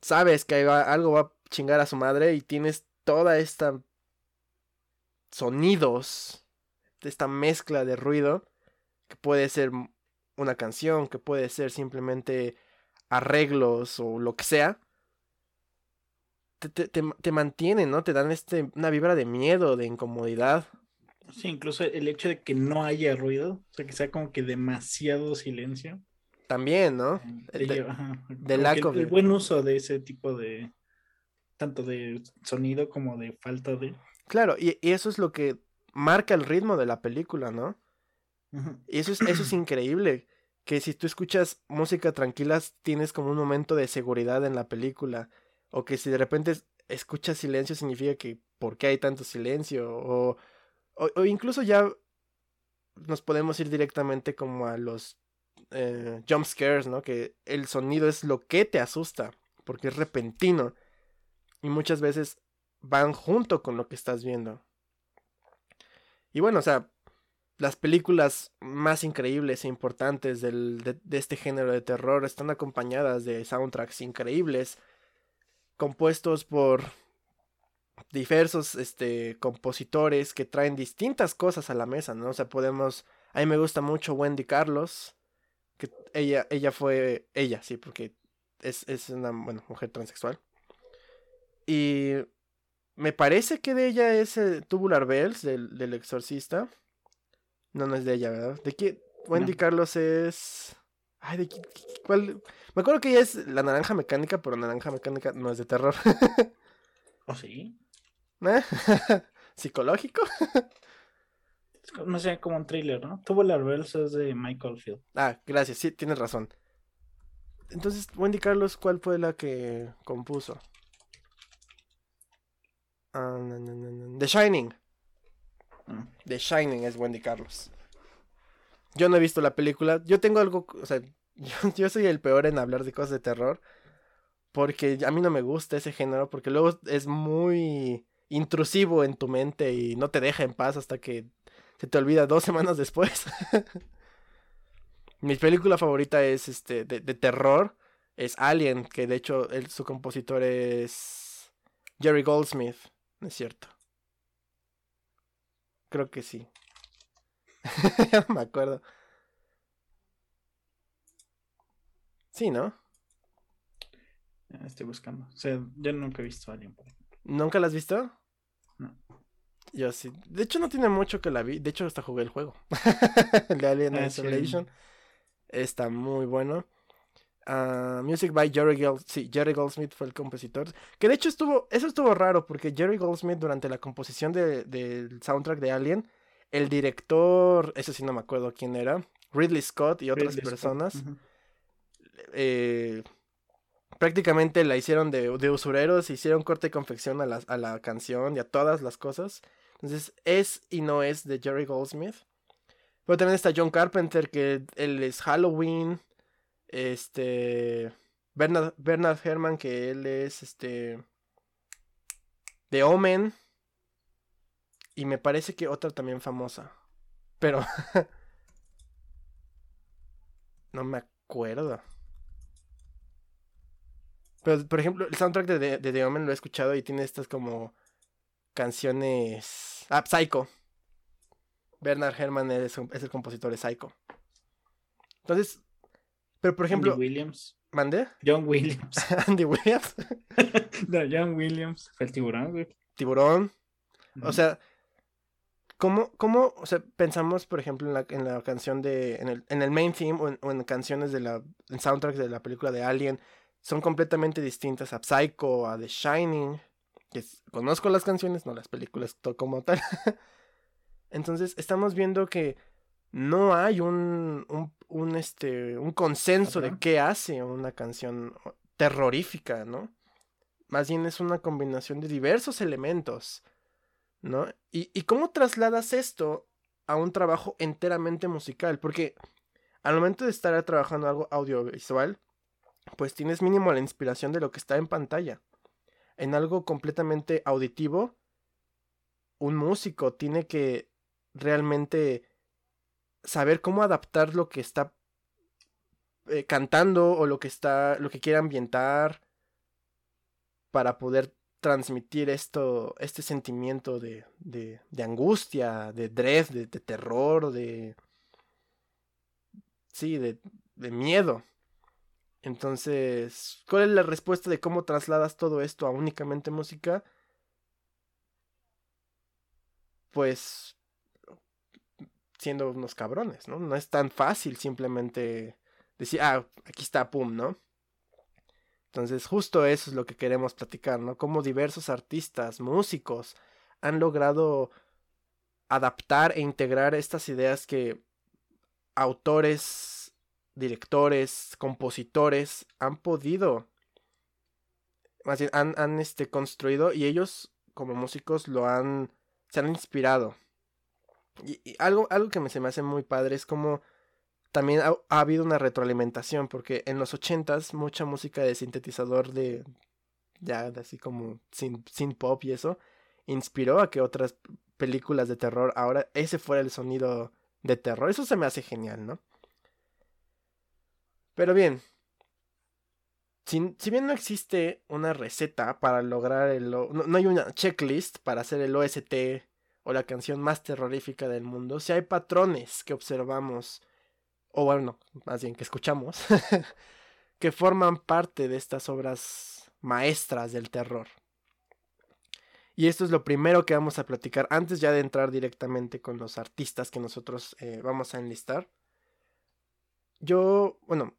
sabes que algo va a chingar a su madre y tienes toda esta sonidos, esta mezcla de ruido, que puede ser una canción, que puede ser simplemente arreglos o lo que sea, te, te, te mantienen, ¿no? Te dan este, una vibra de miedo, de incomodidad. Sí, incluso el hecho de que no haya ruido, o sea, que sea como que demasiado silencio. También, ¿no? El, de, de lack of... el buen uso de ese tipo de tanto de sonido como de falta de... Claro, y, eso es lo que marca el ritmo de la película, ¿no? Y eso es, eso es increíble, que si tú escuchas música tranquila tienes como un momento de seguridad en la película, o que si de repente escuchas silencio significa que ¿por qué hay tanto silencio? O, o, incluso ya nos podemos ir directamente como a los eh, jump scares, ¿no? Que el sonido es lo que te asusta, porque es repentino. Y muchas veces van junto con lo que estás viendo. Y bueno, o sea, las películas más increíbles e importantes de, este género de terror están acompañadas de soundtracks increíbles, compuestos por diversos este, compositores que traen distintas cosas a la mesa, ¿no? O sea, podemos... A mí me gusta mucho Wendy Carlos, que ella, ella fue... Ella, sí, porque es, es una bueno, mujer transexual. Y me parece que de ella es el Tubular Bells del, del Exorcista. No, no es de ella, ¿verdad? ¿De qué? Wendy Carlos es. Ay, ¿de qué, cuál? Me acuerdo que ella es la naranja mecánica, pero naranja mecánica no es de terror. ¿O sí? ¿Eh? ¿Psicológico? no sé, como un thriller, ¿no? Tubular Bells es de Michael Field. Ah, gracias, sí, tienes razón. Entonces, Wendy Carlos, ¿cuál fue la que compuso? Ah, The Shining. The Shining es Wendy Carlos. Yo no he visto la película. Yo tengo algo. O sea, yo, soy el peor en hablar de cosas de terror. Porque a mí no me gusta ese género. Porque luego es muy intrusivo en tu mente y no te deja en paz hasta que se te olvida dos semanas después. Mi película favorita es este de, terror. Es Alien, que de hecho su compositor es Jerry Goldsmith. No es cierto. Creo que sí. no me acuerdo. Sí, ¿no? Estoy buscando. O sea, yo nunca he visto Alien, por ejemplo. ¿Nunca la has visto? No. Yo sí. De hecho, no tiene mucho que la vi. De hecho, hasta jugué el juego. el de Alien ah, Isolation. Está muy bueno. Music by Jerry Goldsmith. Sí, Jerry Goldsmith fue el compositor. Que de hecho estuvo. Eso estuvo raro porque Jerry Goldsmith, durante la composición del soundtrack de Alien, el director. Eso sí no me acuerdo quién era. Ridley Scott y otras personas. Eh, prácticamente la hicieron de, de, usureros, hicieron corte y confección a la, a la canción y a todas las cosas. Entonces es y no es de Jerry Goldsmith. Pero también está John Carpenter, que él es Halloween. Este. Bernard, Bernard Herrmann, que él es este. De Omen. Y me parece que otra también famosa. Pero. no me acuerdo. Pero, por ejemplo, el soundtrack de, The Omen lo he escuchado y tiene estas como canciones. Ah, Psycho. Bernard Herrmann es el compositor de Psycho. Entonces, pero por ejemplo. Andy Williams. ¿Mandé? John Williams. Andy Williams. no, John Williams. Fue el tiburón, güey. Tiburón. O sea. ¿Cómo, ¿Cómo, o sea, pensamos, por ejemplo, en la, en la canción de. En el, en el main theme o en, canciones de la. En soundtracks de la película de Alien. Son completamente distintas a Psycho, a The Shining. Que conozco las canciones, no las películas como tal. Entonces, estamos viendo que no hay un, un, este, un consenso de qué hace una canción terrorífica, ¿no? Más bien es una combinación de diversos elementos, ¿no? Y, y cómo trasladas esto a un trabajo enteramente musical, porque al momento de estar trabajando algo audiovisual, pues tienes mínimo la inspiración de lo que está en pantalla. En algo completamente auditivo, un músico tiene que realmente saber cómo adaptar lo que está eh, cantando o lo que está lo que quiere ambientar para poder transmitir esto este sentimiento de, de, angustia de dread de, de, terror de sí de, de miedo. Entonces cuál es la respuesta de cómo trasladas todo esto a únicamente música pues siendo unos cabrones, ¿no? No es tan fácil simplemente decir, ah, aquí está, pum, ¿no? Entonces, justo eso es lo que queremos platicar, ¿no? Cómo diversos artistas, músicos, han logrado adaptar e integrar estas ideas que autores, directores, compositores han podido, más bien, han, han este, construido y ellos como músicos lo han, se han inspirado. Y, algo, algo que me, se me hace muy padre es como también ha, habido una retroalimentación, porque en los ochentas mucha música de sintetizador de, ya, así como sin, sin pop y eso, inspiró a que otras películas de terror ahora ese fuera el sonido de terror. Eso se me hace genial, ¿no? Pero bien, si, si bien no existe una receta para lograr el... No, no, hay una checklist para hacer el OST o la canción más terrorífica del mundo, si hay patrones que observamos, o bueno, más bien que escuchamos, que forman parte de estas obras maestras del terror. Y esto es lo primero que vamos a platicar antes ya de entrar directamente con los artistas que nosotros eh, vamos a enlistar. Yo, bueno,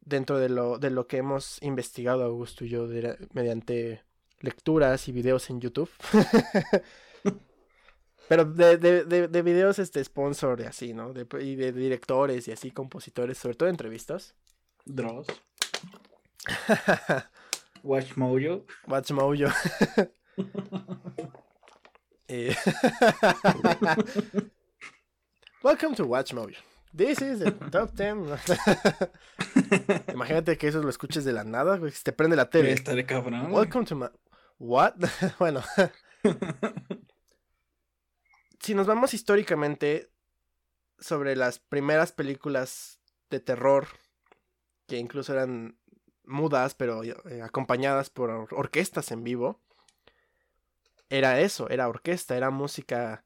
dentro de lo, de lo que hemos investigado Augusto y yo mediante lecturas y videos en YouTube. Pero de, de, de, de, videos este sponsor y así, ¿no? De, y de directores y así, compositores, sobre todo entrevistas. Dross. Watch Mojo. Watch Mojo. Eh, Welcome to Watch Mojo. This is the top 10. Imagínate que eso lo escuches de la nada, güey. Te prende la tele. Estaré cabrón. Welcome to my. What? bueno. Si nos vamos históricamente sobre las primeras películas de terror, que incluso eran mudas, pero eh, acompañadas por orquestas en vivo, era eso, era orquesta, era música.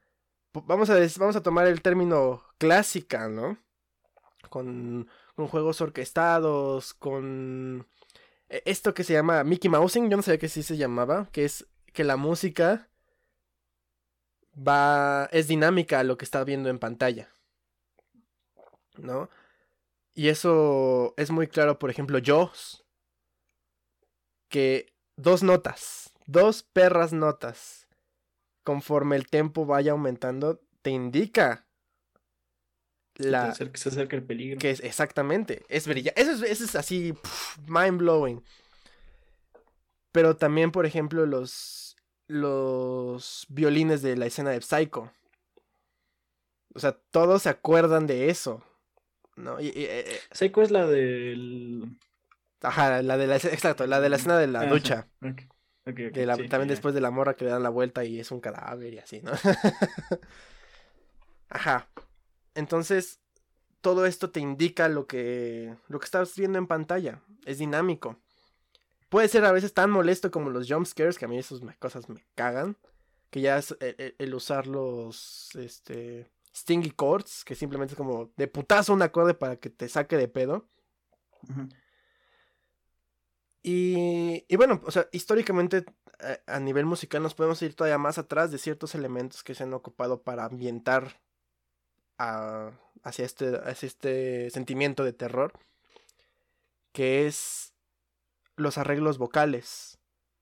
Vamos a, vamos a tomar el término clásica, ¿no? Con, con juegos orquestados, con e, esto que se llama Mickey Mousing, yo no sabía que sí se llamaba, que es que la música va es dinámica a lo que está viendo en pantalla. ¿No? Y eso es muy claro, por ejemplo, Jaws que dos notas, dos perras notas, conforme el tempo vaya aumentando, te indica la que se acerca el peligro. Que es exactamente, es brillante. Eso es, eso es así mind blowing. Pero también, por ejemplo, los los violines de la escena de Psycho. O sea, todos se acuerdan de eso. ¿no? Y, eh, eh, Psycho es la del. Ajá, la de la, exacto, la de la escena de la ducha. también después de la morra que le dan la vuelta y es un cadáver y así, ¿no? Ajá. Entonces, todo esto te indica lo que, lo que estás viendo en pantalla. Es dinámico puede ser a veces tan molesto como los jump scares, que a mí esas cosas me cagan. Que ya es el, usar los este, stingy chords, que simplemente es como de putazo un acorde para que te saque de pedo. y, y, bueno, o sea, históricamente a, nivel musical nos podemos ir todavía más atrás de ciertos elementos que se han ocupado para ambientar hacia, este, hacia este sentimiento de terror. Que es los arreglos vocales,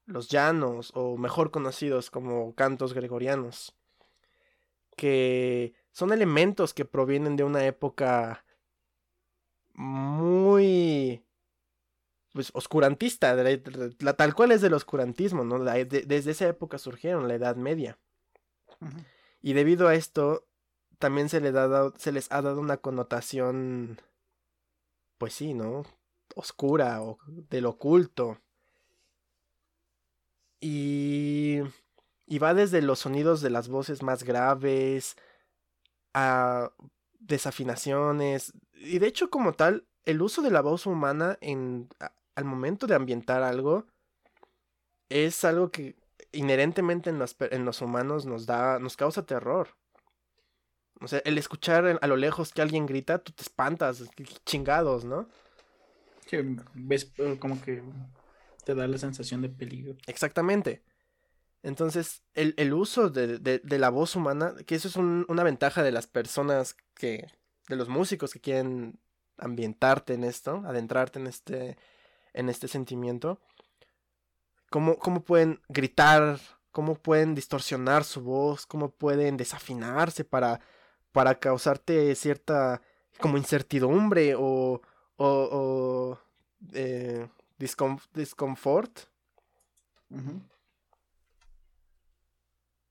los llanos o mejor conocidos como cantos gregorianos, que son elementos que provienen de una época muy pues oscurantista, la, tal cual es del oscurantismo, ¿no? desde esa época surgieron la Edad Media. Y debido a esto, también se, se les ha dado una connotación, pues sí, ¿no? Oscura o del oculto. Y, y va desde los sonidos de las voces más graves a desafinaciones. Y de hecho como tal, el uso de la voz humana en, al momento de ambientar algo es algo que inherentemente en los, en los humanos nos da, nos causa terror. O sea, el escuchar a lo lejos que alguien grita, tú te espantas, chingados, ¿no? Que ves eh, como que te da la sensación de peligro. Exactamente. Entonces, el, uso de, la voz humana, que eso es una ventaja de las personas que, de los músicos que quieren ambientarte en esto, adentrarte en este, en este sentimiento. Cómo, cómo pueden gritar, cómo pueden distorsionar su voz, cómo pueden desafinarse para, para causarte cierta como incertidumbre o, o, o eh, discomfort.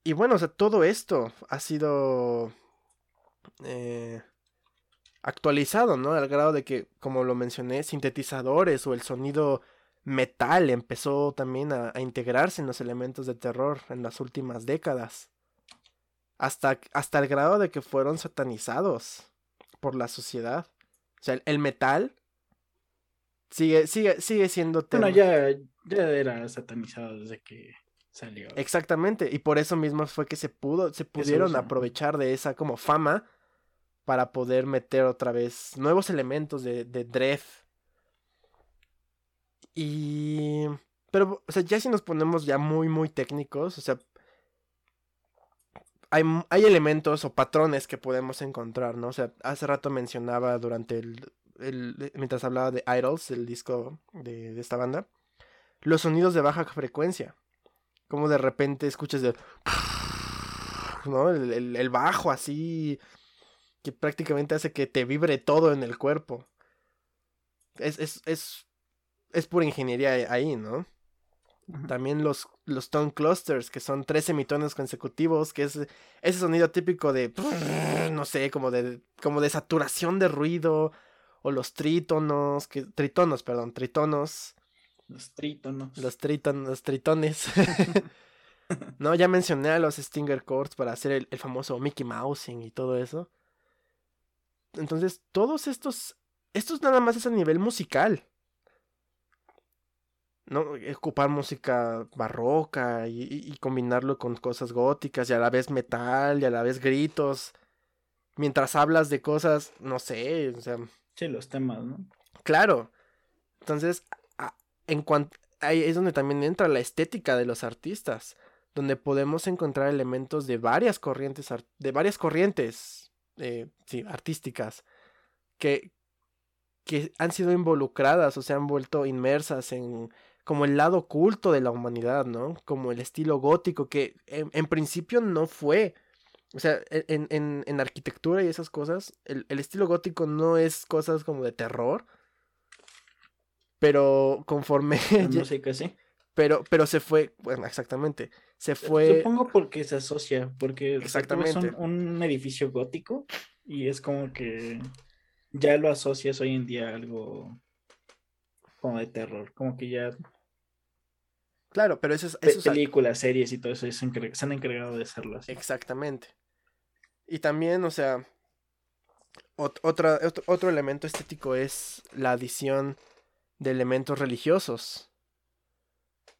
Y bueno, o sea, todo esto ha sido eh, actualizado, ¿no? Al grado de que, como lo mencioné, sintetizadores o el sonido metal empezó también a, integrarse en los elementos de terror en las últimas décadas. Hasta, hasta el grado de que fueron satanizados por la sociedad. O sea, el, metal sigue, sigue, sigue siendo tema. Bueno, ya, ya era satanizado desde que salió. Exactamente, y por eso mismo fue que se pudo, se pudieron aprovechar de esa como fama para poder meter otra vez nuevos elementos de, de Dread. Y... Pero, o sea, ya si nos ponemos ya muy, muy técnicos, o sea, hay, hay, elementos o patrones que podemos encontrar, ¿no? O sea, hace rato mencionaba durante el, el mientras hablaba de Idols, el disco de, de, esta banda, los sonidos de baja frecuencia. Como de repente escuchas de... ¿no? El, bajo así que prácticamente hace que te vibre todo en el cuerpo. Es, es, es, es pura ingeniería ahí, ¿no? También los, los tone clusters, que son tres semitonos consecutivos, que es ese sonido típico de, no sé, como de, como de saturación de ruido, o los trítonos, que, tritonos, perdón, tritonos, los trítonos. Los trítonos, los tritones. no, ya mencioné a los Stinger Chords para hacer el, famoso Mickey Mousing y todo eso. Entonces, todos estos. Estos nada más es a nivel musical. ¿No? Ocupar música barroca y, y, combinarlo con cosas góticas y a la vez metal y a la vez gritos. Mientras hablas de cosas, no sé, o sea. Sí, los temas, ¿no? Claro. Entonces, en cuanto ahí es donde también entra la estética de los artistas, donde podemos encontrar elementos de varias corrientes de varias corrientes eh, sí, artísticas que que han sido involucradas o se han vuelto inmersas en como el lado oculto de la humanidad, ¿no? Como el estilo gótico que en, principio no fue. O sea, en, en, en arquitectura y esas cosas, el, el, estilo gótico no es cosas como de terror, pero conforme. música, sí. Pero, pero se fue, bueno, exactamente. Se fue. Supongo porque se asocia, porque exactamente. Un, un edificio gótico y es como que ya lo asocias hoy en día a algo como de terror, como que ya. Claro, pero eso es. películas, series y todo eso se han encargado de hacerlo así. Exactamente. Y también, o sea, otra, otro, otro elemento estético es la adición de elementos religiosos.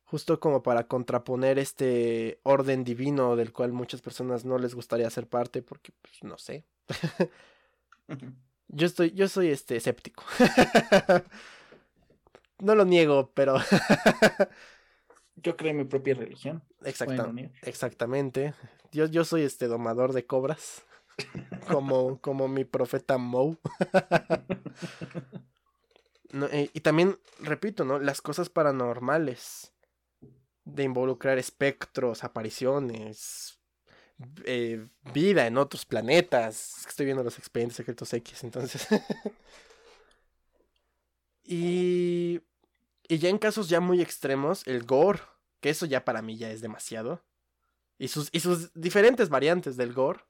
Justo como para contraponer este orden divino del cual muchas personas no les gustaría ser parte porque, pues, no sé. yo estoy, yo soy este escéptico. no lo niego, pero. yo creo en mi propia religión. exactamente. Yo, yo soy este domador de cobras. como, como mi profeta Moe. Eh, y también, repito, ¿no? Las cosas paranormales. De involucrar espectros, apariciones, eh, vida en otros planetas. Estoy viendo los expedientes secretos X, entonces. y. Y ya en casos ya muy extremos, el gore, que eso ya para mí ya es demasiado. Y sus, y sus diferentes variantes del gore.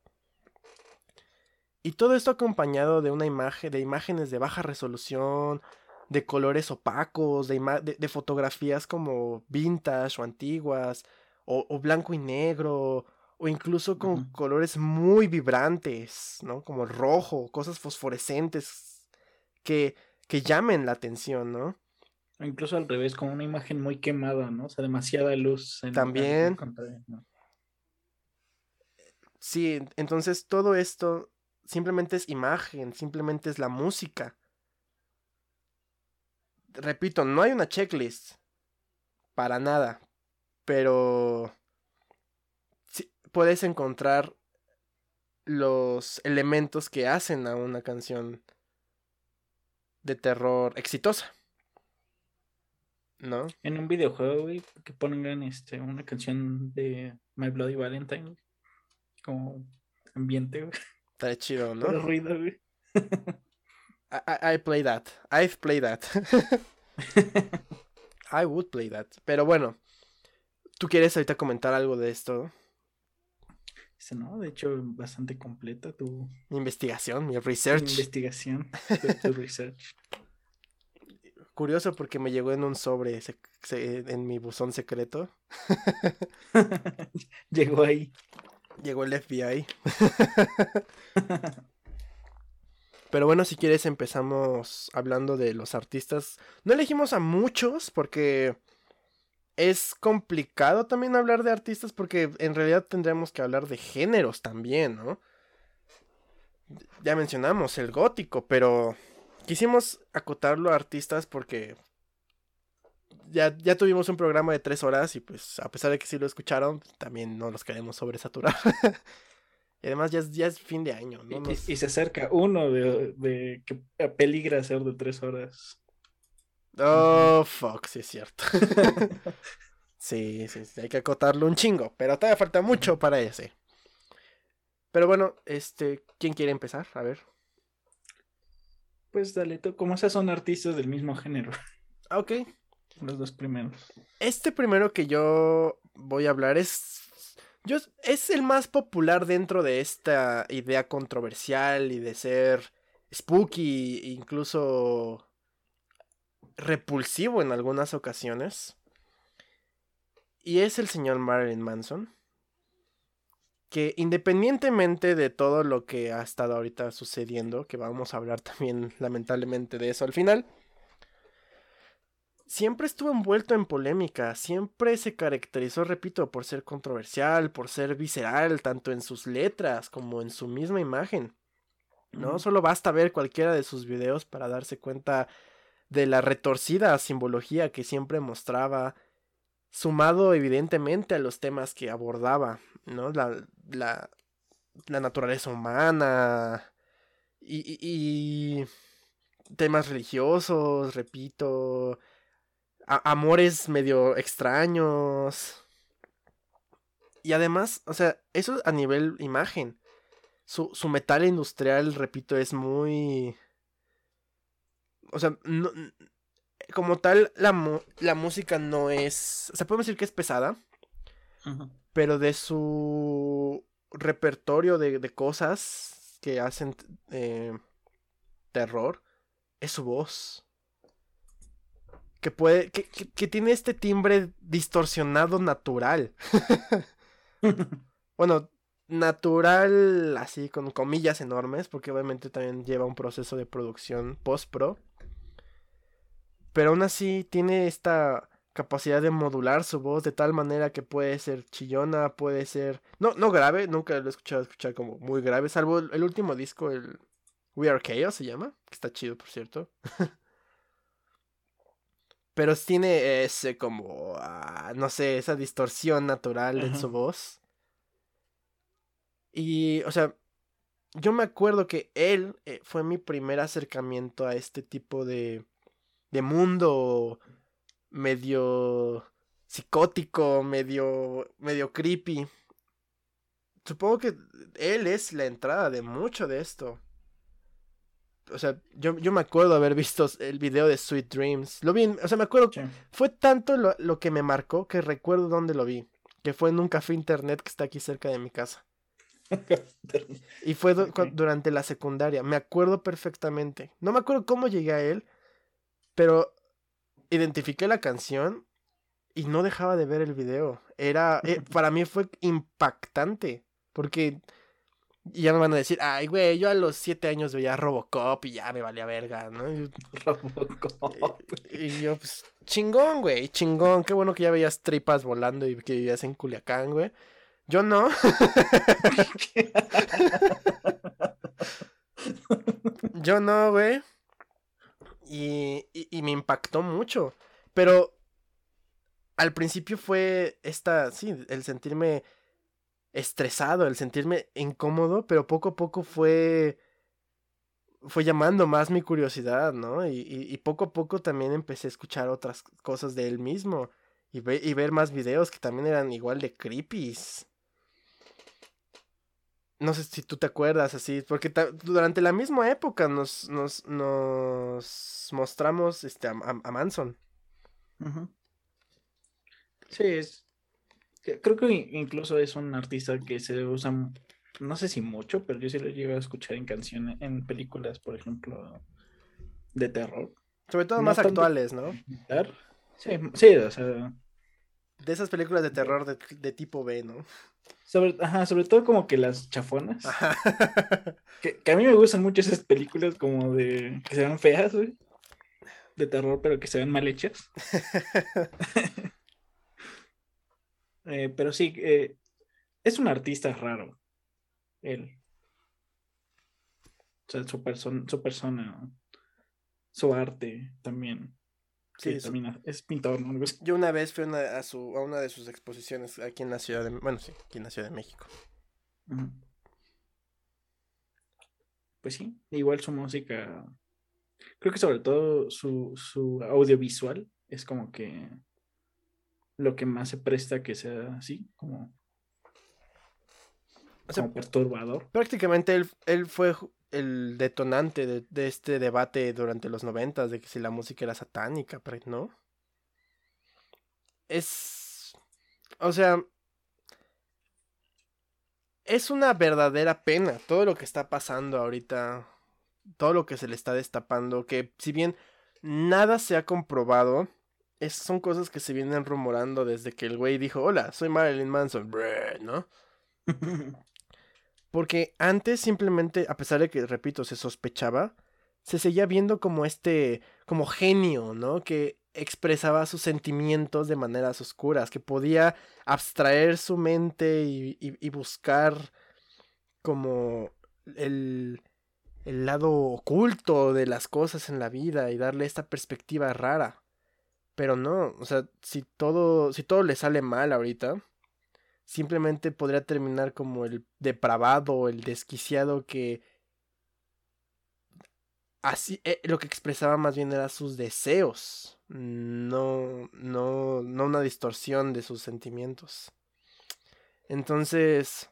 Y todo esto acompañado de una imagen, de imágenes de baja resolución, de colores opacos, de, de, fotografías como vintage o antiguas, o, blanco y negro, o incluso con colores muy vibrantes, ¿no? Como rojo, cosas fosforescentes que, que llamen la atención, ¿no? Incluso al revés, con una imagen muy quemada, ¿no? O sea, demasiada luz. También. Sí, entonces todo esto simplemente es imagen, simplemente es la música repito, no hay una checklist. Para nada. Pero puedes encontrar los elementos que hacen a una canción de terror exitosa. ¿No? En un videojuego, güey, que pongan este, una canción de My Bloody Valentine, como ambiente, güey. Está chido, ¿no? Pero ruido, güey. I, I, play that. I've played that. I would play that. Pero bueno, ¿tú quieres ahorita comentar algo de esto? Este, no, de hecho, bastante completa tu Mi investigación, mi research. investigación, tu, tu research. Curioso porque me llegó en un sobre se- en mi buzón secreto. Llegó ahí. Llegó el FBI. Pero bueno, si quieres empezamos hablando de los artistas. No elegimos a muchos porque es complicado también hablar de artistas porque en realidad tendríamos que hablar de géneros también, ¿no? Ya mencionamos el gótico, pero quisimos acotarlo a artistas porque ya, ya tuvimos un programa de tres horas y pues a pesar de que sí lo escucharon, también no los queremos sobresaturar. y además ya es, ya es fin de año, Y, ¿no? y- se acerca uno de, de que peligra ser de tres horas. Oh, fuck, sí es cierto. sí, sí, sí, hay que acotarlo un chingo, pero todavía falta mucho para ese. Pero bueno, este, ¿quién quiere empezar? A ver. Pues dale, tú, como esas son artistas del mismo género, Ah, Ok. los dos primeros. Este primero que yo voy a hablar es. Yo, es el más popular dentro de esta idea controversial y de ser spooky, e incluso repulsivo en algunas ocasiones. Y es el señor Marilyn Manson. Que independientemente de todo lo que ha estado ahorita sucediendo, que vamos a hablar también lamentablemente de eso al final siempre estuvo envuelto en polémica, siempre se caracterizó, repito, por ser controversial, por ser visceral, tanto en sus letras como en su misma imagen. ¿no? Solo basta ver cualquiera de sus videos para darse cuenta de la retorcida simbología que siempre mostraba, sumado evidentemente a los temas que abordaba, ¿no? La, la, la naturaleza humana y, y- temas religiosos, repito, amores medio extraños. Y además, o sea, eso a nivel imagen. Su, su metal industrial, repito, es muy... O sea, no- como tal, la, la música no es... O sea, podemos decir que es pesada, Pero de su repertorio de, de cosas que hacen eh, terror, es su voz. Que puede. Que, que- que tiene este timbre distorsionado natural. Bueno, natural, así con comillas enormes, porque obviamente también lleva un proceso de producción post-pro. Pero aún así tiene esta capacidad de modular su voz de tal manera que puede ser chillona, puede ser... No, no grave, nunca lo he escuchado escuchar como muy grave, salvo el, el último disco, el We Are Chaos se llama, que está chido, por cierto. Pero tiene ese como, ah, no sé, esa distorsión natural en su voz. Y, o sea, yo me acuerdo que él eh, fue mi primer acercamiento a este tipo de, de mundo medio psicótico, medio, medio creepy. Supongo que él es la entrada de mucho de esto. O sea, yo, yo me acuerdo haber visto el video de Sweet Dreams. Lo vi, en- o sea, me acuerdo Sí. fue tanto lo, lo que me marcó que recuerdo dónde lo vi. Que fue en un café internet que está aquí cerca de mi casa. Y fue durante la secundaria. Me acuerdo perfectamente. No me acuerdo cómo llegué a él. Pero identifiqué la canción y no dejaba de ver el video. Era, eh, para mí fue impactante. Porque ya me van a decir, ay, güey, yo a los siete años veía Robocop y ya me valía verga, ¿no? Y- Robocop. y yo, pues, chingón, güey, chingón. Qué bueno que ya veías tripas volando y que vivías en Culiacán, güey. Yo no. Yo no, güey. Y, y, me impactó mucho. Pero al principio fue esta, sí, el sentirme estresado, el sentirme incómodo, pero poco a poco fue fue llamando más mi curiosidad, ¿no? Y, y, poco a poco también empecé a escuchar otras cosas de él mismo y, y ver más videos que también eran igual de creepies. No sé si tú te acuerdas así, porque durante la misma época nos, nos, nos mostramos este, a, a Manson. Sí, es. Creo que incluso es un artista que se usa, no sé si mucho, pero yo sí lo llevo a escuchar en canciones, en películas, por ejemplo, de terror. Sobre todo más actuales, ¿no? Sí, sí, o sea. De esas películas de terror de, de tipo B, ¿no? Sobre, ajá, sobre todo como que las chafonas. Que, que, a mí me gustan mucho esas películas como de que se ven feas, güey. De terror, pero que se ven mal hechas. eh, pero sí, eh, es un artista raro. Él. O sea, su, su persona, su arte también. Sí, también es pintor, ¿no? Yo una vez fui a, su, a una de sus exposiciones aquí en la ciudad de... Bueno, sí, aquí en la Ciudad de México. Pues sí, igual su música... Creo que sobre todo su, su audiovisual es como que lo que más se presta que sea así, como, como perturbador. Prácticamente él, él fue el detonante de, este debate durante los noventas de que si la música era satánica, ¿no? Es... O sea... Es una verdadera pena todo lo que está pasando ahorita, todo lo que se le está destapando, que si bien nada se ha comprobado, es, son cosas que se vienen rumorando desde que el güey dijo, hola, soy Marilyn Manson, ¿no? Porque antes simplemente, a pesar de que, repito, se sospechaba, se seguía viendo como este, como genio, ¿no? Que expresaba sus sentimientos de maneras oscuras, que podía abstraer su mente y, buscar como el, el lado oculto de las cosas en la vida y darle esta perspectiva rara. Pero no, o sea, si todo, si todo le sale mal ahorita, simplemente podría terminar como el depravado, el desquiciado que así eh, lo que expresaba más bien era sus deseos, no no no una distorsión de sus sentimientos. Entonces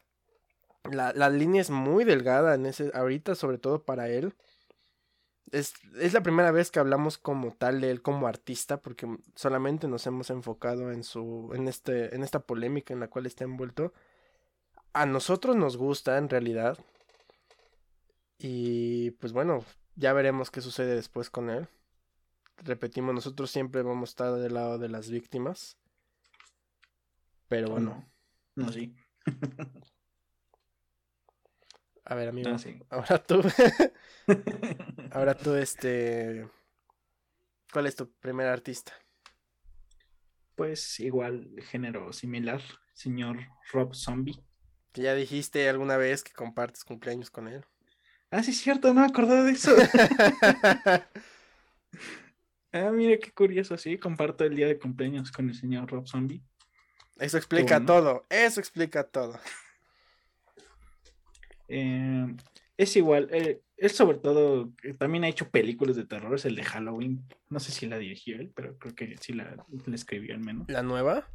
la, la línea es muy delgada en ese ahorita sobre todo para él es, la primera vez que hablamos como tal de él como artista, porque solamente nos hemos enfocado en su. en este. en esta polémica en la cual está envuelto. A nosotros nos gusta en realidad. Y pues bueno, ya veremos qué sucede después con él. Repetimos, nosotros siempre vamos a estar del lado de las víctimas. Pero bueno. No, sí. A ver, amigo. Ah, ahora tú. ahora tú, este. ¿Cuál es tu primer artista? Pues igual, género similar, señor Rob Zombie. Que ya dijiste alguna vez que compartes cumpleaños con él. Ah, sí, es cierto, no me acordaba de eso. ah, mire qué curioso, sí, comparto el día de cumpleaños con el señor Rob Zombie. Eso explica todo, eso explica todo. Eh, es igual, eh, él sobre todo también ha hecho películas de terror, es el de Halloween. No sé si la dirigió él, pero creo que sí la, escribió al menos. ¿La nueva?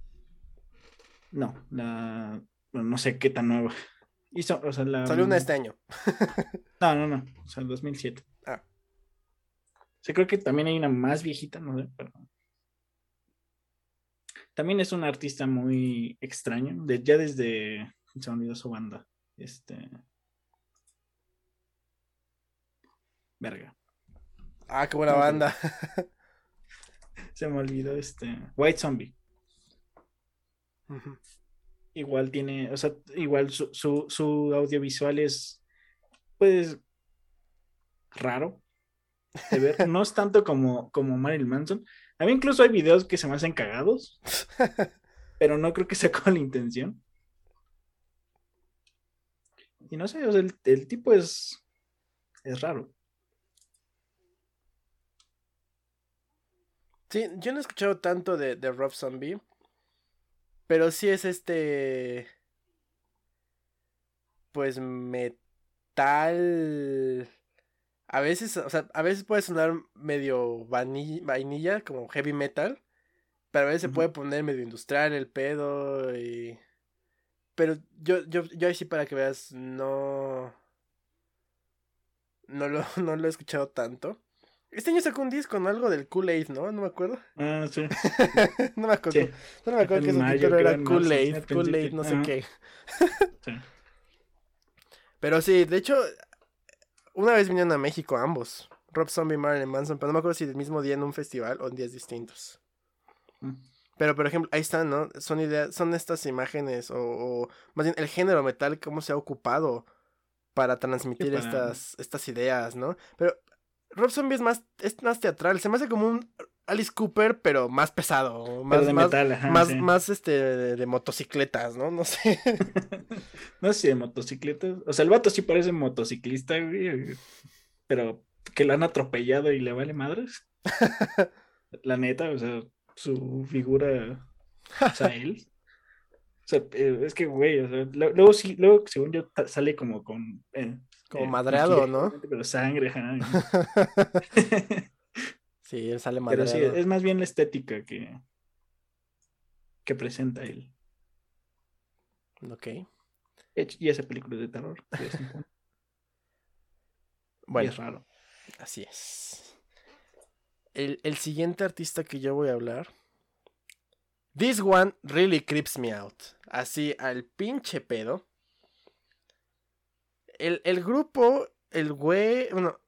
No, la no sé qué tan nueva. Hizo, o Salió una este año. no, no, no. O sea, el 2007. Ah. O creo que también hay una más viejita, no sé, pero. También es un artista muy extraño. De, ya desde. Se me su banda. Este. Verga. Ah, qué buena banda. Se me olvidó este. White Zombie. Igual tiene, o sea, igual su, su, audiovisual es, pues, raro de ver. No es tanto como, como Marilyn Manson. A mí incluso hay videos que se me hacen cagados, pero no creo que sea con la intención. Y no sé, o sea, el, el tipo es, es raro. Sí, yo no he escuchado tanto de, de Rob Zombie. Pero sí es este. Pues metal. a veces, o sea, a veces puede sonar medio vainilla, como heavy metal, pero a veces se puede poner medio industrial el pedo y... Pero yo, yo, yo ahí sí para que veas, no... No lo, no lo he escuchado tanto. Este año sacó un disco con algo del Kool-Aid, ¿no? No me acuerdo. Ah, sí. no me acuerdo. No me acuerdo que su título era Kool-Aid, Kool-Aid, no sé qué. sí. Pero sí, de hecho, una vez vinieron a México ambos. Rob Zombie y Marilyn Manson, pero no me acuerdo si el mismo día en un festival o en días distintos. Mm. Pero, por ejemplo, ahí están, ¿no? Son ideas, son estas imágenes, o, más bien el género metal, cómo se ha ocupado para transmitir estas, estas ideas, ¿no? Pero Rob Zombie es más, es más teatral, se me hace como un Alice Cooper, pero más pesado, más, de metal, más, más, este de, motocicletas, ¿no? No sé. no sé, de motocicletas. O sea, el vato sí parece motociclista, güey, pero que lo han atropellado y le vale madres. La neta, o sea, su figura, o sea, él. O sea, eh, es que, güey, o sea, luego sí, luego, según yo, sale como con. Eh, como eh, madreado, ¿no? Pero sangre, sí, él sale madreado. Pero sí, es más bien la estética que. que presenta él. Ok. Y esa película de terror. bueno, es raro. Así es. El, el siguiente artista que yo voy a hablar This one really creeps me out. Así al pinche pedo. El, el grupo, el güey, bueno,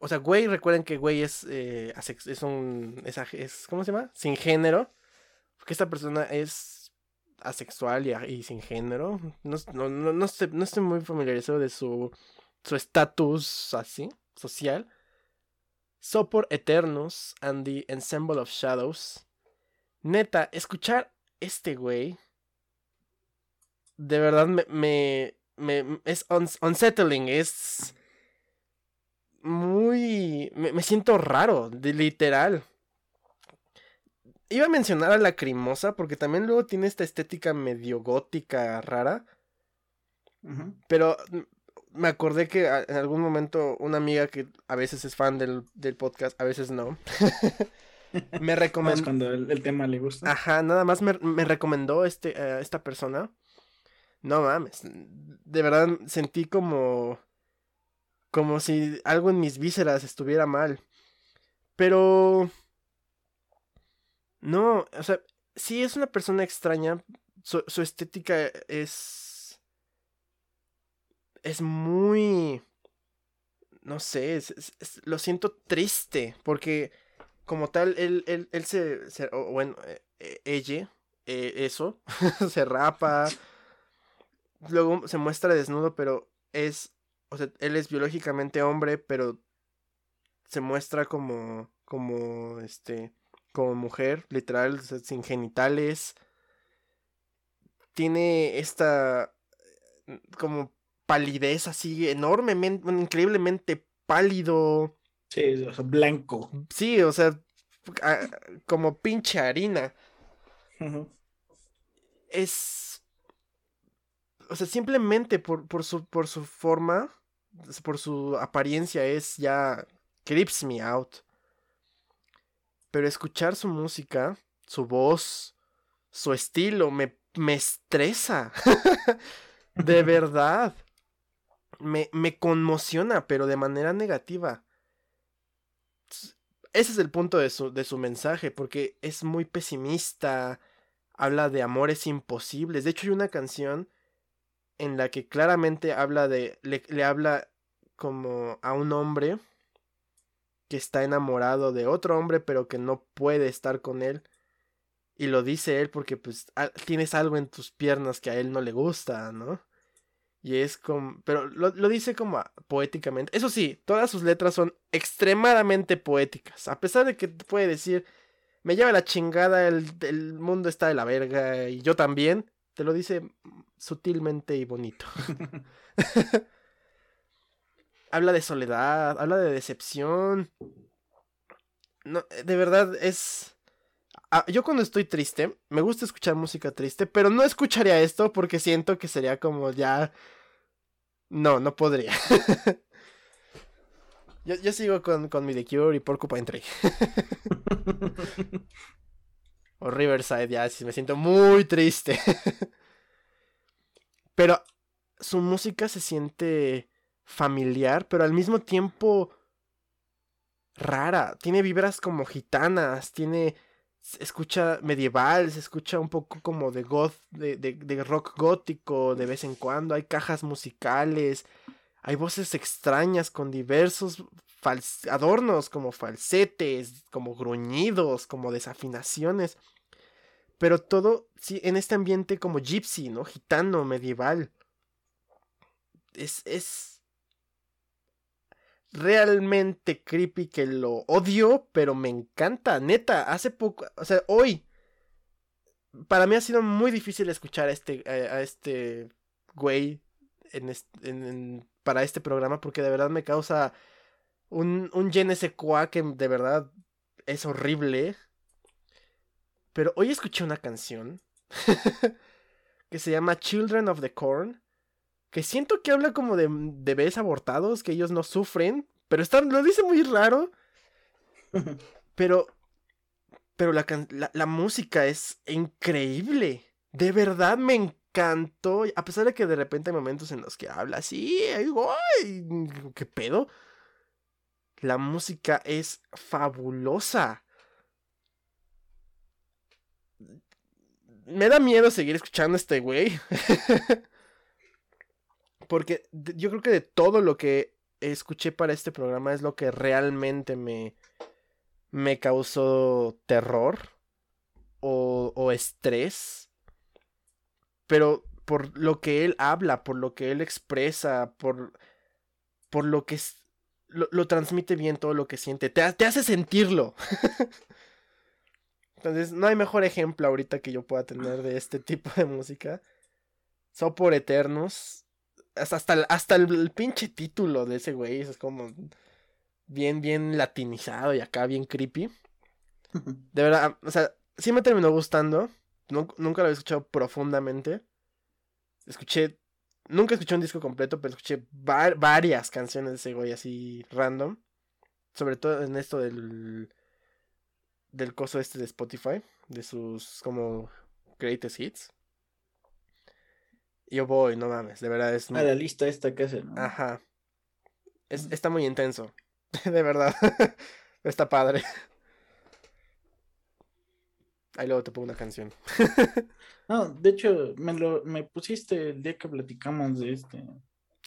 o sea, güey, recuerden que güey es, eh, es un, es, ¿cómo se llama? Sin género. Porque esta persona es asexual y, sin género. No, no, no, no, estoy, no estoy muy familiarizado de su estatus así, social. Sopor Eternus and the Ensemble of Shadows Neta, escuchar este güey. De verdad me, es unsettling. Es. Muy. Me, siento raro, de, literal. Iba a mencionar a la Lacrimosa porque también luego tiene esta estética medio gótica rara. Pero me acordé que en algún momento una amiga que a veces es fan del, del podcast, a veces no. me recomendó. cuando el, tema le gusta. Ajá, nada más me, recomendó este, eh, esta persona. No mames. De verdad sentí como. Como si algo en mis vísceras estuviera mal. Pero. No, o sea, sí es una persona extraña. Su, estética es. Es muy. No sé, lo siento triste. Porque como tal, él, él, él se, bueno, eh, eh, ella, eh, eso, se rapa, luego se muestra desnudo, pero es, o sea, él es biológicamente hombre, pero se muestra como, como, este, como mujer, literal, sin genitales. Tiene esta, como palidez así, enormemente, increíblemente pálido. Sí, o sea, blanco. Sí, o sea, como pinche harina. Es. O sea, simplemente por, por, su, por su forma, por su apariencia, es ya. creeps me out. Pero escuchar su música, su voz, su estilo, me, me estresa. de verdad. Me, me conmociona, pero de manera negativa ese es el punto de su, de su mensaje, porque es muy pesimista, habla de amores imposibles. De hecho, hay una canción en la que claramente habla de, le, habla como a un hombre que está enamorado de otro hombre, pero que no puede estar con él. Y lo dice él porque pues tienes algo en tus piernas que a él no le gusta, ¿no? Y es como. Pero lo, dice como poéticamente. Eso sí, todas sus letras son extremadamente poéticas. A pesar de que puede decir. Me lleva la chingada, el, el mundo está de la verga. Y yo también. Te lo dice sutilmente y bonito. habla de soledad, habla de decepción. No, de verdad es. Ah, yo cuando estoy triste, me gusta escuchar música triste, pero no escucharía esto porque siento que sería como ya no, no podría. Yo, yo sigo con, con mi The Cure y Porcupine Tree. o Riverside, ya, sí, me siento muy triste. Pero su música se siente familiar, pero al mismo tiempo rara. Tiene vibras como gitanas, tiene se escucha medieval, se escucha un poco como de goth, de, de, de, rock gótico de vez en cuando, hay cajas musicales, hay voces extrañas con diversos adornos como falsetes, como gruñidos, como desafinaciones, pero todo sí, en este ambiente como gypsy, ¿no? Gitano, medieval. Es, es, realmente creepy que lo odio, pero me encanta, neta, hace poco, o sea, hoy, para mí ha sido muy difícil escuchar a este, a, este güey en en, para este programa, porque de verdad me causa un, un je que de verdad es horrible. Pero hoy escuché una canción que se llama Children of the Corn que siento que habla como de, bebés abortados, que ellos no sufren, pero está, lo dice muy raro. pero, pero la, la, música es increíble. De verdad me encantó. A pesar de que de repente hay momentos en los que habla así, ¡ay! ¿Qué pedo? La música es fabulosa. Me da miedo seguir escuchando a este güey. Porque yo creo que de todo lo que escuché para este programa es lo que realmente me, me causó terror o, o estrés. Pero por lo que él habla, por lo que él expresa, por, por lo que lo, lo, transmite bien todo lo que siente, te, te hace sentirlo. Entonces, no hay mejor ejemplo ahorita que yo pueda tener de este tipo de música. So por Eternos hasta el, hasta el, pinche título de ese güey es como bien, bien latinizado y acá bien creepy. De verdad, o sea, sí me terminó gustando. nunca lo había escuchado profundamente. Escuché, nunca escuché un disco completo, pero escuché varias canciones de ese güey así random. Sobre todo en esto del, del coso este de Spotify, de sus como greatest hits. Yo voy, no mames, de verdad es... A la lista esta que hace, ¿no? Ajá. Es, está muy intenso, de verdad. está padre. Ahí luego te pongo una canción. no, de hecho, me lo me pusiste el día que platicamos de este.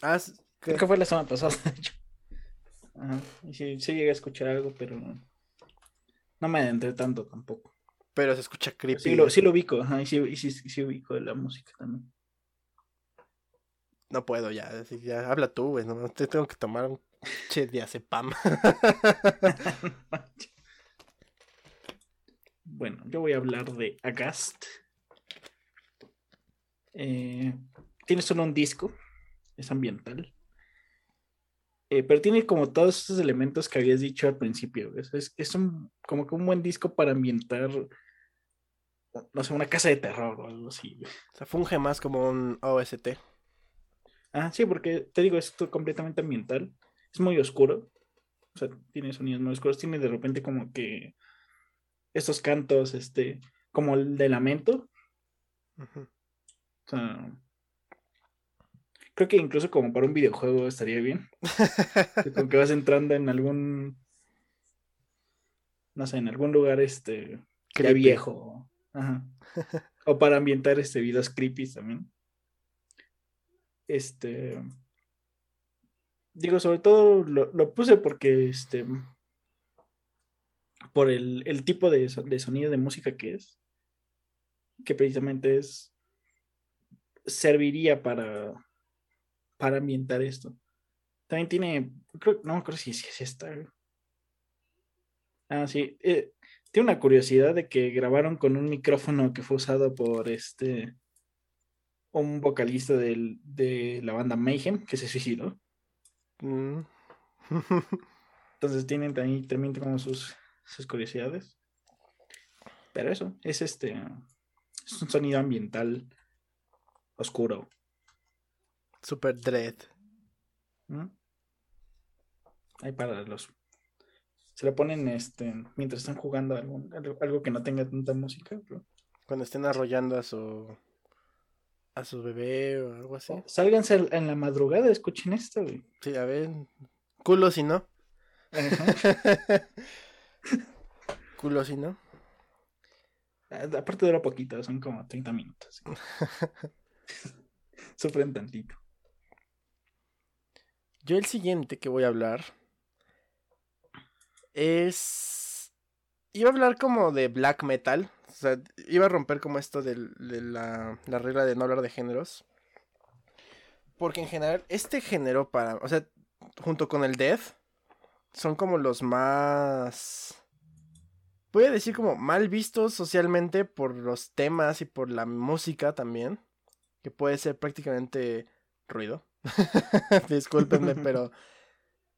Ah, ¿qué? fue la semana pasada, de hecho. Ajá. Y sí, sí llegué a escuchar algo, pero no me adentré tanto tampoco. Pero se escucha creepy. Sí lo, sí lo ubico, ajá, y sí, y sí, sí ubico de la música también. No puedo ya, ya habla tú, güey, no te tengo que tomar un che de acepam. bueno, yo voy a hablar de Agast. Eh, tiene solo un disco, es ambiental. Eh, pero tiene como todos esos elementos que habías dicho al principio. Es, es, un, como que un buen disco para ambientar, no sé, una casa de terror o algo así. O sea, funge más como un OST. Ah, sí, porque te digo, es completamente ambiental. Es muy oscuro. O sea, tiene sonidos muy oscuros. Tiene de repente como que estos cantos, este, como el de lamento. O sea, creo que incluso como para un videojuego estaría bien. como que vas entrando en algún, no sé, en algún lugar, este, ya viejo. Ajá. O para ambientar este videos creepy también. Este. Digo, sobre todo lo, puse porque este. Por el, tipo de, sonido de música que es. Que precisamente es. Serviría para. Para ambientar esto. También tiene. no me acuerdo si, es esta. Ah, sí. Eh, tiene una curiosidad de que grabaron con un micrófono que fue usado por este un vocalista de la banda Mayhem que se suicidó. Mm. Entonces tienen también, también como sus, sus curiosidades. Pero eso, es este. Es un sonido ambiental oscuro. Super dread. ¿Mm? Ahí para los. Se lo ponen este mientras están jugando algo, algo que no tenga tanta música. Cuando estén arrollando a su a su bebé o algo así. Sálganse en la madrugada, escuchen esto, güey. Sí, a ver. Culo si no. Culo si no. Aparte dura poquito, son como 30 minutos. Sufren tantito. Yo el siguiente que voy a hablar es... Iba a hablar como de black metal. O sea, iba a romper como esto de, la, la regla de no hablar de géneros. Porque en general, este género para... O sea, junto con el death, son como los más... Voy a decir como mal vistos socialmente por los temas y por la música también. Que puede ser prácticamente ruido. Discúlpenme, pero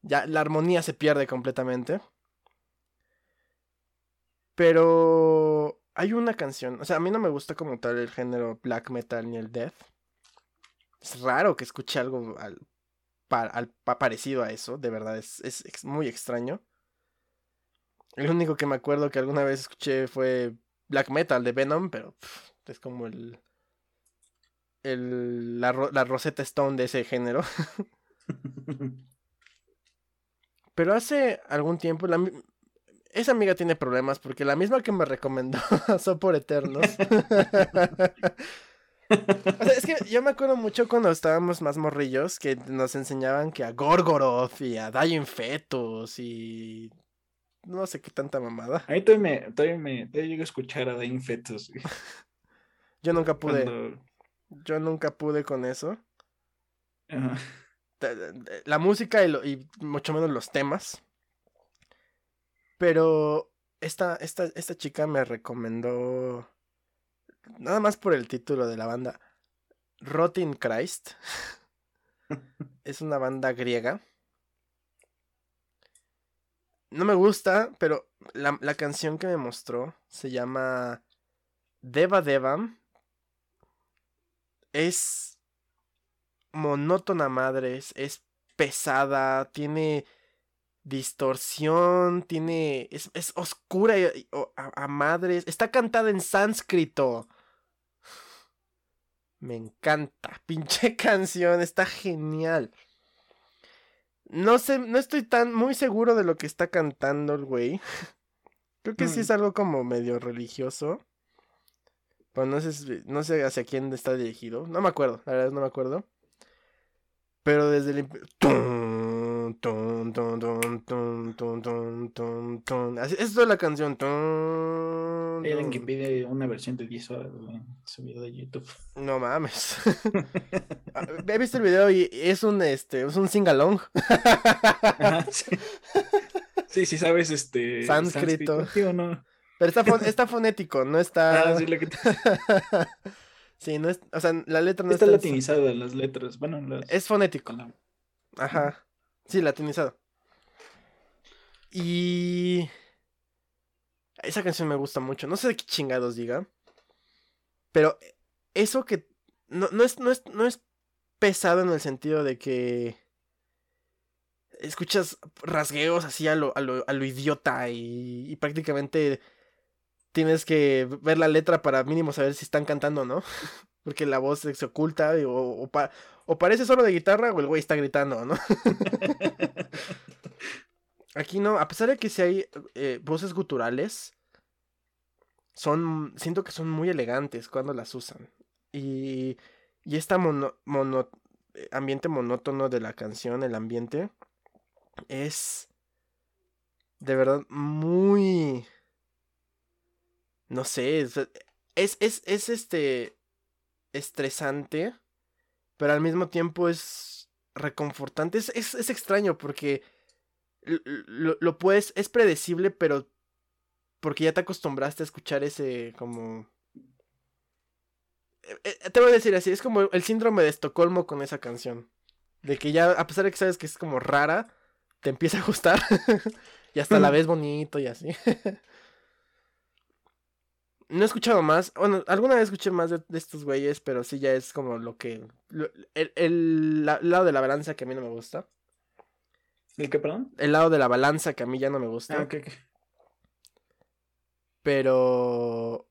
ya la armonía se pierde completamente. Pero hay una canción, o sea, a mí no me gusta como tal el género black metal ni el death. Es raro que escuche algo al, parecido a eso, de verdad, es, es, muy extraño. El único que me acuerdo que alguna vez escuché fue black metal de Venom, pero es como el, el la, la Rosetta Stone de ese género. pero hace algún tiempo, la, esa amiga tiene problemas porque la misma que me recomendó son por Eternos. o sea, es que yo me acuerdo mucho cuando estábamos más morrillos que nos enseñaban que a Gorgoroth y a Dying Fetus y no sé qué tanta mamada. Ahí todavía me, todavía me llego a escuchar a Dying Fetus. yo nunca pude. Yo nunca pude con eso. La música y mucho menos los temas. Pero esta, esta, esta chica me recomendó, nada más por el título de la banda, Rotting Christ. es una banda griega. No me gusta, pero la, la, canción que me mostró se llama Deva Devam. Es monótona madres, es pesada, tiene distorsión, tiene. Es, es oscura a, madres. Está cantada en sánscrito. Me encanta. Pinche canción, está genial. No sé, no estoy tan muy seguro de lo que está cantando el güey. Creo que sí es mm. algo como medio religioso. Pero no sé, no sé hacia quién está dirigido. No me acuerdo, la verdad no me acuerdo. Pero desde el... Así, esto es la canción. Alguien que pide una versión de 10 horas en su video de YouTube. No mames. He visto el video y es un este es un sing along. sí. sí, sabes este sánscrito. no? Pero está, está fonético, no está. Ah, sí, lo que Sí, no es, o sea, la letra no está, está latinizada las letras. Bueno, es fonético. Ajá. Sí, latinizado. Y. Esa canción me gusta mucho. No sé de qué chingados diga. Pero eso que. No, no, es, no, es, no es pesado en el sentido de que. Escuchas rasgueos así a lo, a lo, a lo idiota y, y prácticamente tienes que ver la letra para mínimo saber si están cantando o no. Porque la voz se oculta o, o, parece solo de guitarra o el güey está gritando, ¿no? Aquí no, a pesar de que si hay eh, voces guturales, son, siento que son muy elegantes cuando las usan. Y, y este mono, mono, eh, ambiente monótono de la canción, el ambiente, es de verdad muy no sé, es, es, es, este estresante, pero al mismo tiempo es reconfortante. Es, es, extraño porque lo, lo, puedes, es predecible, pero porque ya te acostumbraste a escuchar ese como... Eh, eh, te voy a decir así, es como el síndrome de Estocolmo con esa canción. De que ya, a pesar de que sabes que es como rara, te empieza a gustar. y hasta la ves bonito y así. No he escuchado más. Bueno, alguna vez escuché más de, estos güeyes, pero sí ya es como lo que. el, lado de la balanza que a mí no me gusta. ¿El qué, perdón? El lado de la balanza que a mí ya no me gusta. Ah. Pero.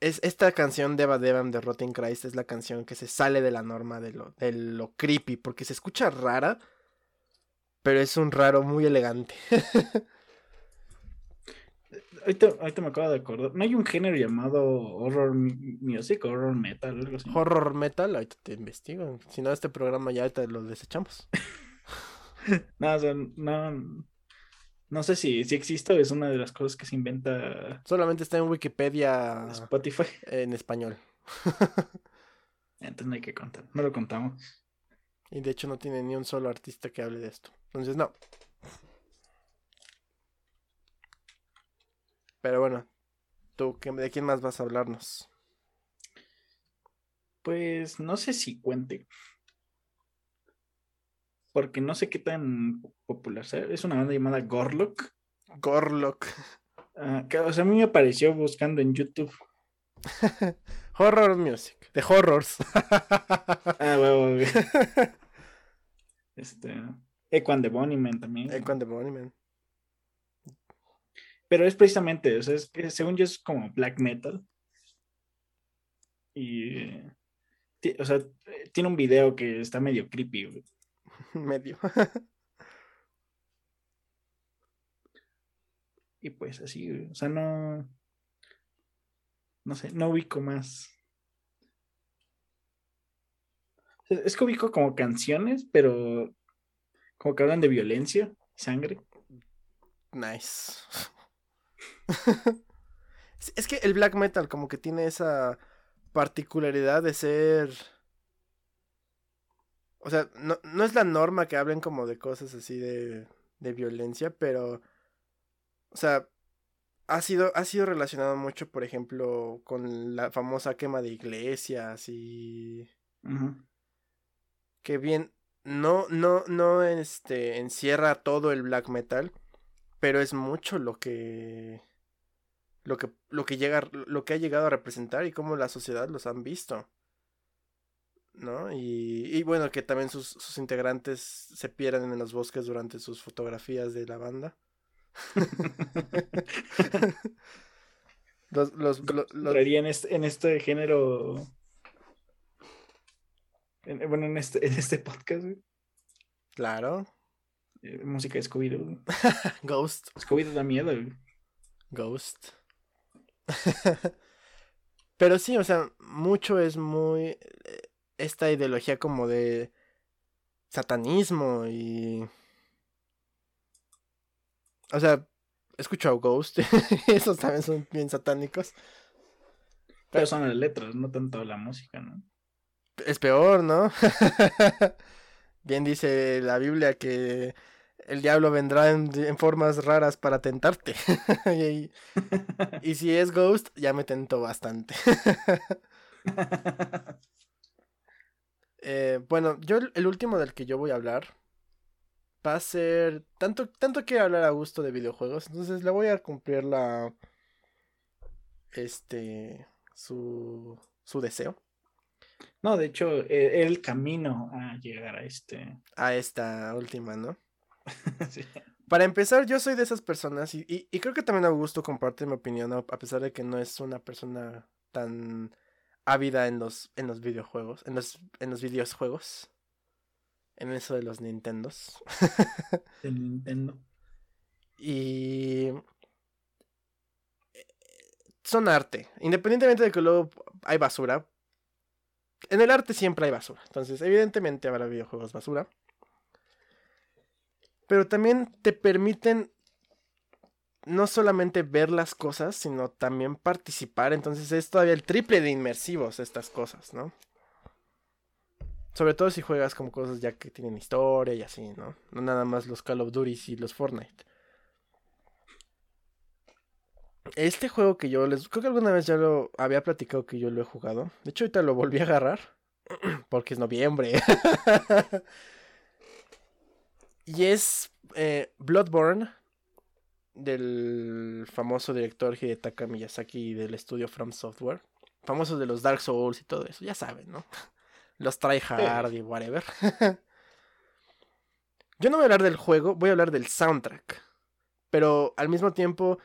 Es, esta canción de Eva Devam de Rotten Christ es la canción que se sale de la norma de lo, de lo creepy. Porque se escucha rara. Pero es un raro muy elegante. Ahorita, ahorita me acabo de acordar. ¿No hay un género llamado horror mu- music, horror metal, algo así? Horror metal, ahorita te investigo. Si no, este programa ya te lo desechamos. No, o sea, no, no sé si, si existe o es una de las cosas que se inventa Solamente está en Wikipedia Spotify. en español. Entonces no hay que contar. No lo contamos. Y de hecho no tiene ni un solo artista que hable de esto. Entonces no. Pero bueno, tú, ¿qué- ¿de quién más vas a hablarnos? Pues no sé si cuente. Porque no sé qué tan popular sea. Es una banda llamada Gorlock. Gorlock. ah, que, o sea, a mí me apareció buscando en YouTube. Horror music. De horrors. Ah, huevo. Este. Equan de Bonnyman también. Equan the Bunnyman. Pero es precisamente, o sea, es que según yo es como black metal. Y. O sea, tiene un video que está medio creepy, güey. Medio. Y pues así, güey, O sea, no. No sé, no ubico más. Es que ubico como canciones, pero. Como que hablan de violencia, sangre. Nice. Es- que el black metal como que tiene esa particularidad de ser... O sea, no, no es la norma que hablen como de cosas así de, de violencia, pero... O sea, ha sido, ha sido relacionado mucho, por ejemplo, con la famosa quema de iglesias y... Que bien no no no este encierra todo el black metal pero es mucho lo que lo que lo que llega lo que ha llegado a representar y cómo la sociedad los han visto no y, y bueno que también sus, sus integrantes se pierden en los bosques durante sus fotografías de la banda los, los, lo- los- Entraría en este, en este género. en- bueno, en este, en este podcast, güey, claro eh, música de Scooby-Doo. Ghost Scooby-Doo da miedo, güey. Ghost. Pero sí, o sea, mucho es muy eh, esta ideología como de satanismo y o sea, he escuchado Ghost, esos también son bien satánicos. Pero son las letras, no tanto la música, ¿no? Es peor, ¿no? Bien dice la Biblia que el diablo vendrá en, en formas raras para tentarte. y, y si es Ghost, ya me tentó bastante. Eh, bueno, yo el el último del que yo voy a hablar va a ser tanto tanto que hablar a gusto de videojuegos, entonces le voy a cumplir la este su su deseo no, de hecho, eh, el camino a llegar a este. a esta última, ¿no? Sí. Para empezar, yo soy de esas personas y, y- y creo que también Augusto comparte mi opinión, a pesar de que no es una persona tan ávida en los, en los videojuegos, en los, en los videojuegos, en eso de los Nintendos. de Nintendo. Y eh, son arte, independientemente de que luego hay basura. En el arte siempre hay basura, entonces evidentemente habrá videojuegos basura. Pero también te permiten no solamente ver las cosas, sino también participar. Entonces es todavía el triple de inmersivos estas cosas, ¿no? Sobre todo si juegas como cosas ya que tienen historia y así, ¿no? No nada más los Call of Duty y los Fortnite. Este juego que yo les... Creo que alguna vez ya lo había platicado que yo lo he jugado. De hecho, ahorita lo volví a agarrar. Porque es noviembre. y es eh, Bloodborne. Del famoso director Hidetaka Miyazaki del estudio From Software. Famosos de los Dark Souls y todo eso. Ya saben, ¿no? Los tryhard y whatever. Yo no voy a hablar del juego, voy a hablar del soundtrack. Pero al mismo tiempo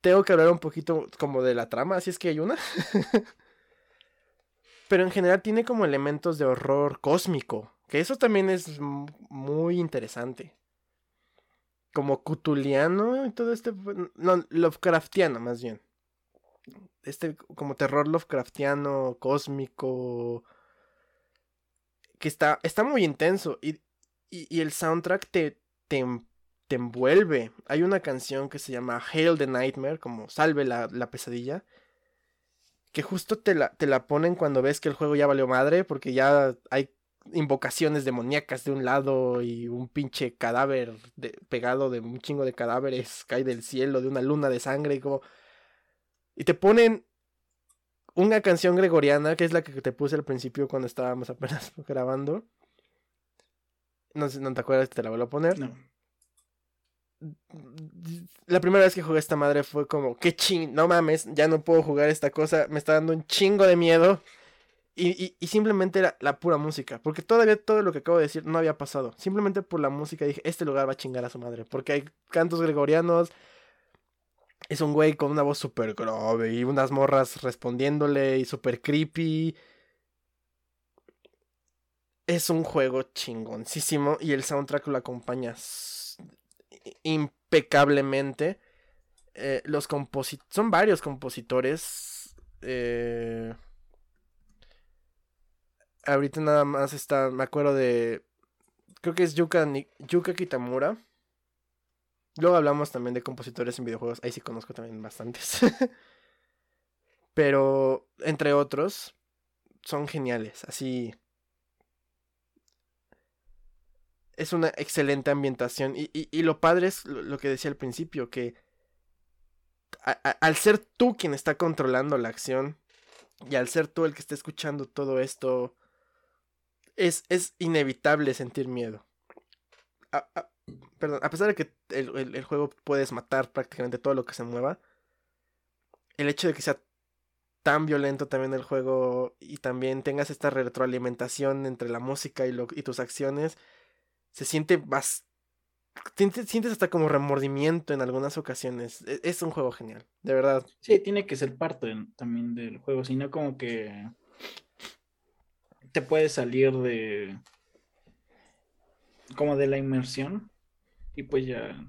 tengo que hablar un poquito como de la trama, así es que hay una. Pero en general tiene como elementos de horror cósmico, que eso también es muy interesante. Como cutuliano y todo este... No, Lovecraftiano más bien. Este como terror Lovecraftiano, cósmico, que está, está muy intenso y, y, el soundtrack te, te, envuelve. Hay una canción que se llama Hail the Nightmare, como Salve la, pesadilla, que justo te la, te la ponen cuando ves que el juego ya valió madre, porque ya hay invocaciones demoníacas de un lado y un pinche cadáver pegado de un chingo de cadáveres cae del cielo de una luna de sangre y como... Y te ponen una canción gregoriana, que es la que te puse al principio cuando estábamos apenas grabando. No sé, ¿no te acuerdas? Te la vuelvo a poner. No. La primera vez que jugué esta madre fue como, qué ching, no mames, ya no puedo jugar esta cosa, me está dando un chingo de miedo. Y, simplemente era la pura música, porque todavía todo lo que acabo de decir no había pasado. Simplemente por la música dije, este lugar va a chingar a su madre, porque hay cantos gregorianos, es un güey con una voz súper grave y unas morras respondiéndole y súper creepy. Es un juego chingoncísimo y el soundtrack lo acompaña impecablemente. Eh, los compositores, son varios compositores. Eh, ahorita nada más está, me acuerdo de, creo que es Yuka, Yuka Kitamura. Luego hablamos también de compositores en videojuegos. Ahí sí conozco también bastantes. Pero, entre otros, son geniales. Así. Es una excelente ambientación. Y, lo padre es lo, que decía al principio, que al ser tú quien está controlando la acción, y al ser tú el que está escuchando todo esto, es, es inevitable sentir miedo perdón, a pesar de que el, juego puedes matar prácticamente todo lo que se mueva, el hecho de que sea tan violento también el juego y también tengas esta retroalimentación entre la música y, lo, y tus acciones, se siente más... Sientes hasta como remordimiento en algunas ocasiones. E, es, un juego genial, de verdad. Sí, tiene que ser parte también del juego, sino como que te puedes salir de como de la inmersión y pues ya.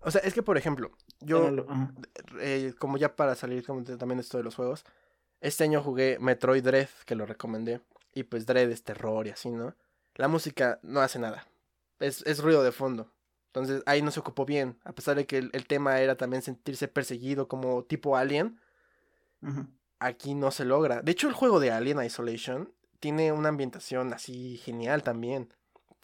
O sea, es que por ejemplo, yo, eh, como ya para salir como también esto de los juegos, este año jugué Metroid Dread, que lo recomendé, y pues Dread es terror y así, ¿no? La música no hace nada, es, es ruido de fondo. Entonces ahí no se ocupó bien, a pesar de que el, tema era también sentirse perseguido como tipo Alien. Aquí no se logra. De hecho, el juego de Alien Isolation tiene una ambientación así genial también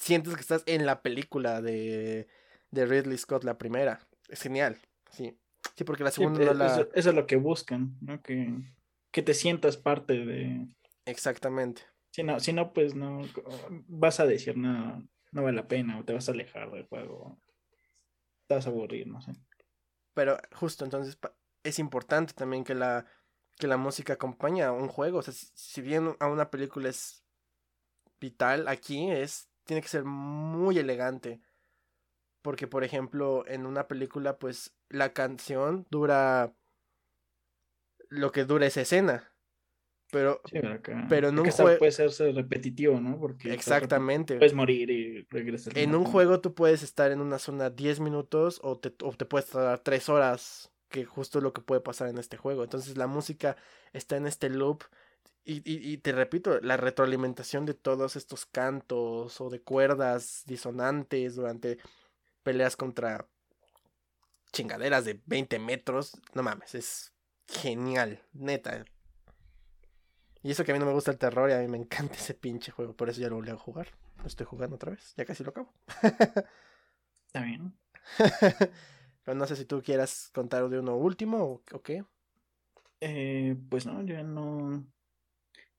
sientes que estás en la película de, de Ridley Scott, la primera. Es genial, sí. Sí, porque la segunda no la... Eso, es lo que buscan, ¿no? Que, que te sientas parte de... Exactamente. Si no, si no, pues no vas a decir no, no vale la pena o te vas a alejar del juego. Te vas a aburrir, no sé. Pero justo entonces es importante también que la, que la música acompañe a un juego. O sea, si bien a una película es vital, aquí es tiene que ser muy elegante. Porque, por ejemplo, en una película, pues la canción dura lo que dura esa escena. Pero, pero en un juego puede ser repetitivo, ¿no? Porque exactamente. Puedes morir y regresar. En un juego tú puedes estar en una zona 10 minutos o te, o te puedes tardar 3 horas, que justo es lo que puede pasar en este juego. Entonces la música está en este loop y, y, te repito, la retroalimentación de todos estos cantos o de cuerdas disonantes durante peleas contra chingaderas de 20 metros, no mames, es genial, neta. Y eso que a mí no me gusta el terror y a mí me encanta ese pinche juego, por eso ya lo volví a jugar. Lo estoy jugando otra vez, ya casi lo acabo. Está bien. Pero no sé si tú quieras contar de uno último o, o qué. Eh, pues no, yo no,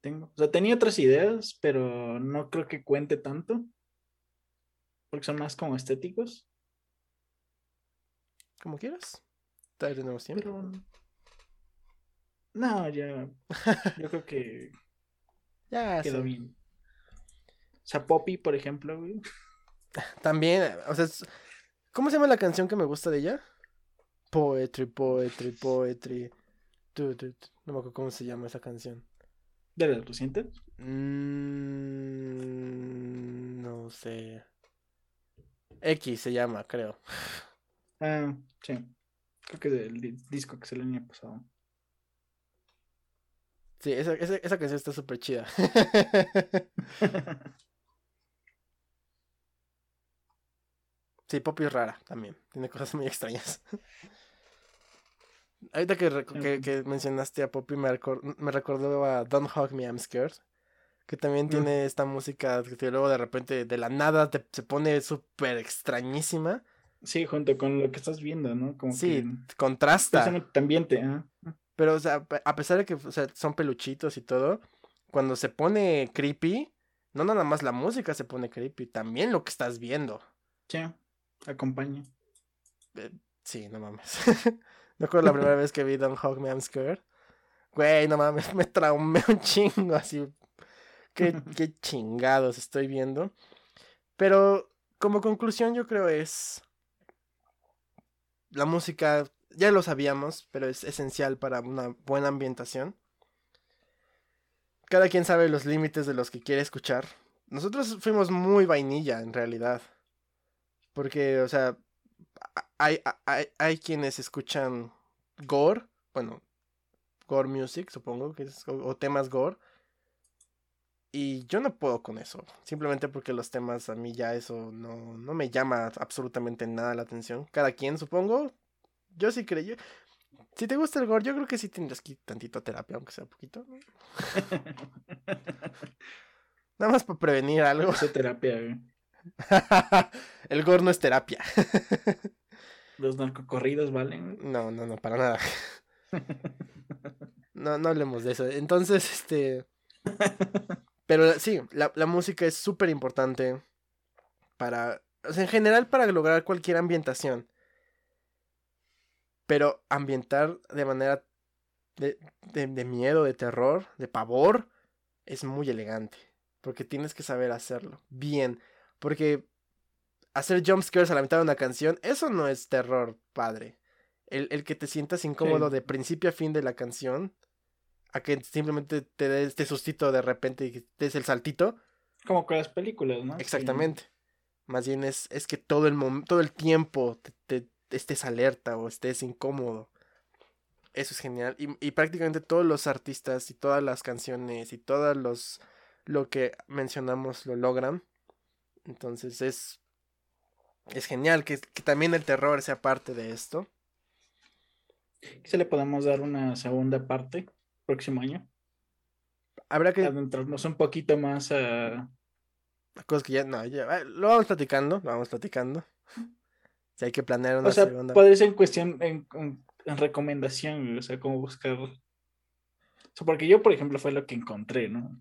tengo. O sea, tenía otras ideas, pero no creo que cuente tanto. Porque son más como estéticos. Como quieras. Tenemos tiempo. No, ya. Yo creo que. ya. Quedó bien. O sea, Poppy, por ejemplo, güey. También, o sea, ¿cómo se llama la canción que me gusta de ella? Poetry, poetry, poetry. Tu, tu, tu. No me acuerdo cómo se llama esa canción. ¿De las recientes? Mm, no sé. X se llama, creo. Ah, sí. Creo que del di- disco que salió el año pasado. Sí, esa, esa, esa canción está súper chida. Sí, Poppy es rara también. Tiene cosas muy extrañas. Ahorita que, rec- que, que mencionaste a Poppy me, me recordó a Don't Hug Me, I'm Scared. Que también Mm. tiene esta música que luego de repente de la nada te, se pone súper extrañísima. Sí, junto con lo que estás viendo, ¿no? Como Sí, que contrasta. en otro ambiente. Pero, o sea, a pesar de que o sea, son peluchitos y todo, cuando se pone creepy, no nada más la música se pone creepy, también lo que estás viendo. Sí, acompaña. Sí, no mames. No acuerdo la primera vez que vi Don't Hug Me, I'm Scared. Güey, no mames, me traumé un chingo así. Qué, qué chingados estoy viendo. Pero como conclusión yo creo es... La música, ya lo sabíamos, pero es esencial para una buena ambientación. Cada quien sabe los límites de los que quiere escuchar. Nosotros fuimos muy vainilla en realidad. Porque, o sea, hay, hay, hay quienes escuchan gore, bueno, gore music, supongo que es, o, o temas gore. Y yo no puedo con eso, simplemente porque los temas a mí ya eso no, no me llama absolutamente nada la atención. Cada quien, supongo. Yo sí creo. yo- Si te gusta el gore, yo creo que sí tendrás que ir tantito a terapia, aunque sea poquito. ¿no? Nada más para prevenir algo. Esa terapia, güey. el gore no es terapia. Los narcocorridos valen. No, no, no, para nada. No, no hablemos de eso. Entonces, este. Pero sí, la, la música es súper importante para. O sea, en general para lograr cualquier ambientación. Pero ambientar de manera de, de, de miedo, de terror, de pavor, es muy elegante. Porque tienes que saber hacerlo bien. Porque hacer jumpscares a la mitad de una canción, eso no es terror, padre. El, el que te sientas incómodo Sí. de principio a fin de la canción, a que simplemente te des este sustito de repente y te des el saltito, Como con las películas, ¿no? exactamente. Más bien es, es que todo el, todo el tiempo te, te- estés alerta o estés incómodo. Eso es genial. Y, y prácticamente todos los artistas y todas las canciones y todos los lo que mencionamos lo logran. Entonces es es genial que, que también el terror sea parte de esto. Se le podemos dar una segunda parte próximo año. Habrá que Adentrarnos un poquito más a. cosas que ya no, ya, ah, lo vamos platicando, lo vamos platicando. Si hay que planear una O sea, segunda. puede ser en cuestión, en, en- en recomendación, o sea, cómo buscar. O sea, porque yo, por ejemplo, fue lo que encontré, ¿no?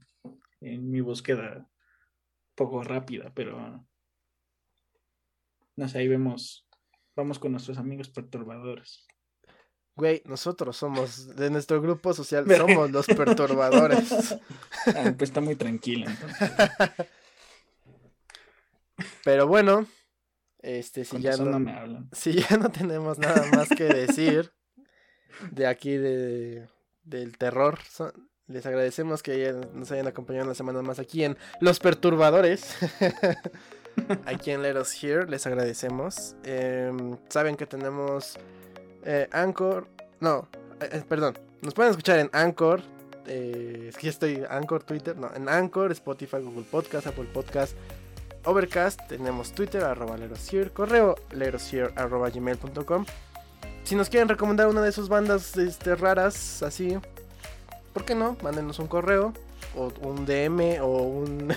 En mi búsqueda poco rápida, pero. No sé, ahí vemos. Vamos con nuestros amigos perturbadores. Güey, nosotros somos de nuestro grupo social somos los perturbadores. Ah, pues está muy tranquila, entonces. Pero bueno, este si ya no, no si ya no tenemos nada más que decir de aquí de del terror, les agradecemos que nos hayan acompañado una semana más aquí en Los Perturbadores. aquí en Let Us Here, les agradecemos. Em, saben que tenemos eh, Anchor, no, eh, eh, perdón, nos pueden escuchar en Anchor. es que ya estoy Anchor, Twitter, no, en Anchor, Spotify, Google Podcast, Apple Podcast, Overcast, tenemos Twitter, arroba lerosier, correo lerosier, arroba gmail.com. Si nos quieren recomendar una de sus bandas este, raras, así, ¿por qué no? Mándenos un correo, o un DM, o un...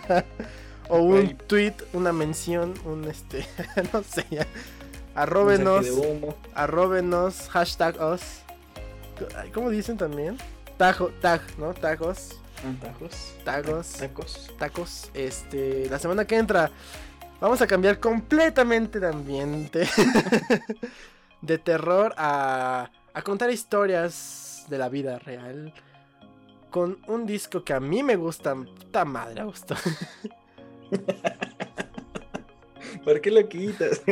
o un tweet, una mención, un este, no sé, ya. Arróbenos, arróbenos, hashtag. Ay, ¿Cómo dicen también? Tajo, tag, ¿no? Tagos, Antajos. tagos Tacos. tacos. Este, la semana que entra vamos a cambiar completamente de ambiente. de terror a, a contar historias de la vida real. Con un disco que a mí me gusta. Puta madre, Augusto. ¿Por qué lo quitas?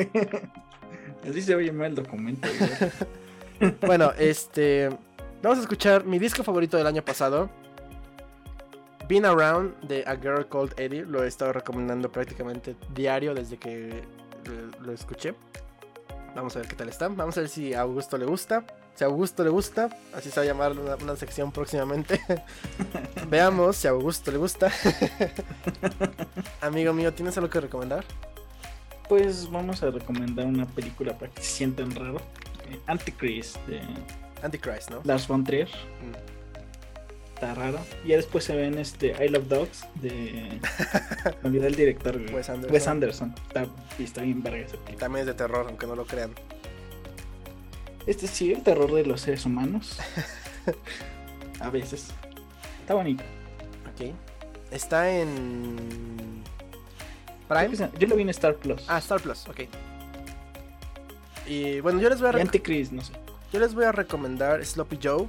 Así se oye mal el documento. Bueno, este. Vamos a escuchar mi disco favorito del año pasado. Been Around de A Girl Called Eddie. Lo he estado recomendando prácticamente diario desde que lo, lo escuché. Vamos a ver qué tal está. Vamos a ver si a Augusto le gusta. Si a Augusto le gusta, así se va a llamar una, una sección próximamente. Veamos si a Augusto le gusta. Amigo mío, ¿tienes algo que recomendar? Pues vamos a recomendar una película para que se sientan raro. Eh, Antichrist de Antichrist, ¿no? Lars von Trier. Mm. Está raro. Y ya después se ven este I Love Dogs de. Me olvidé el director. Wes Anderson. Wes Anderson. Está, y está bien verga esa película. También es de terror, aunque no lo crean. Este sí, el terror de los seres humanos. a veces. Está bonito. Ok. Está en. Prime. se- Yo lo vi en Star Plus. Ah, Star Plus, ok. Y bueno, yo les voy a, Antichrist, no sé. yo les voy a recomendar Sloppy Joe.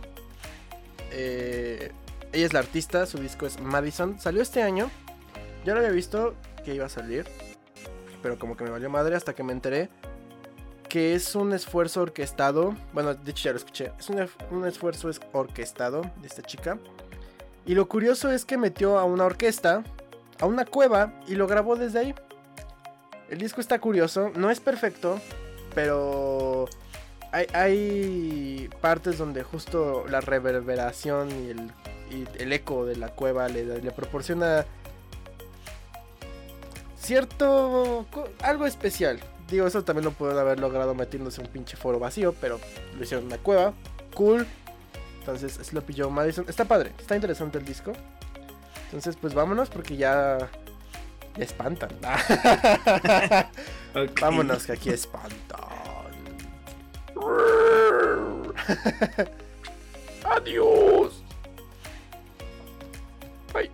Eh, ella es la artista, su disco es Madison. Salió este año. Yo lo había visto que iba a salir. Pero como que me valió madre hasta que me enteré que es un esfuerzo orquestado. Bueno, de hecho ya lo escuché. Es un, un esfuerzo es- orquestado de esta chica. Y lo curioso es que metió a una orquesta, a una cueva y lo grabó desde ahí. El disco está curioso, no es perfecto, pero hay, hay partes donde justo la reverberación y el, el eco de la cueva le, le proporciona cierto algo especial. Digo, eso también lo pueden haber logrado metiéndose en un pinche foro vacío, pero lo hicieron en una cueva. Cool. Entonces, Sloppy Joe Madison. Está padre, está interesante el disco. Entonces, pues vámonos porque ya. Ya espantan. Ok. vámonos que aquí espantan. Adiós. Bye.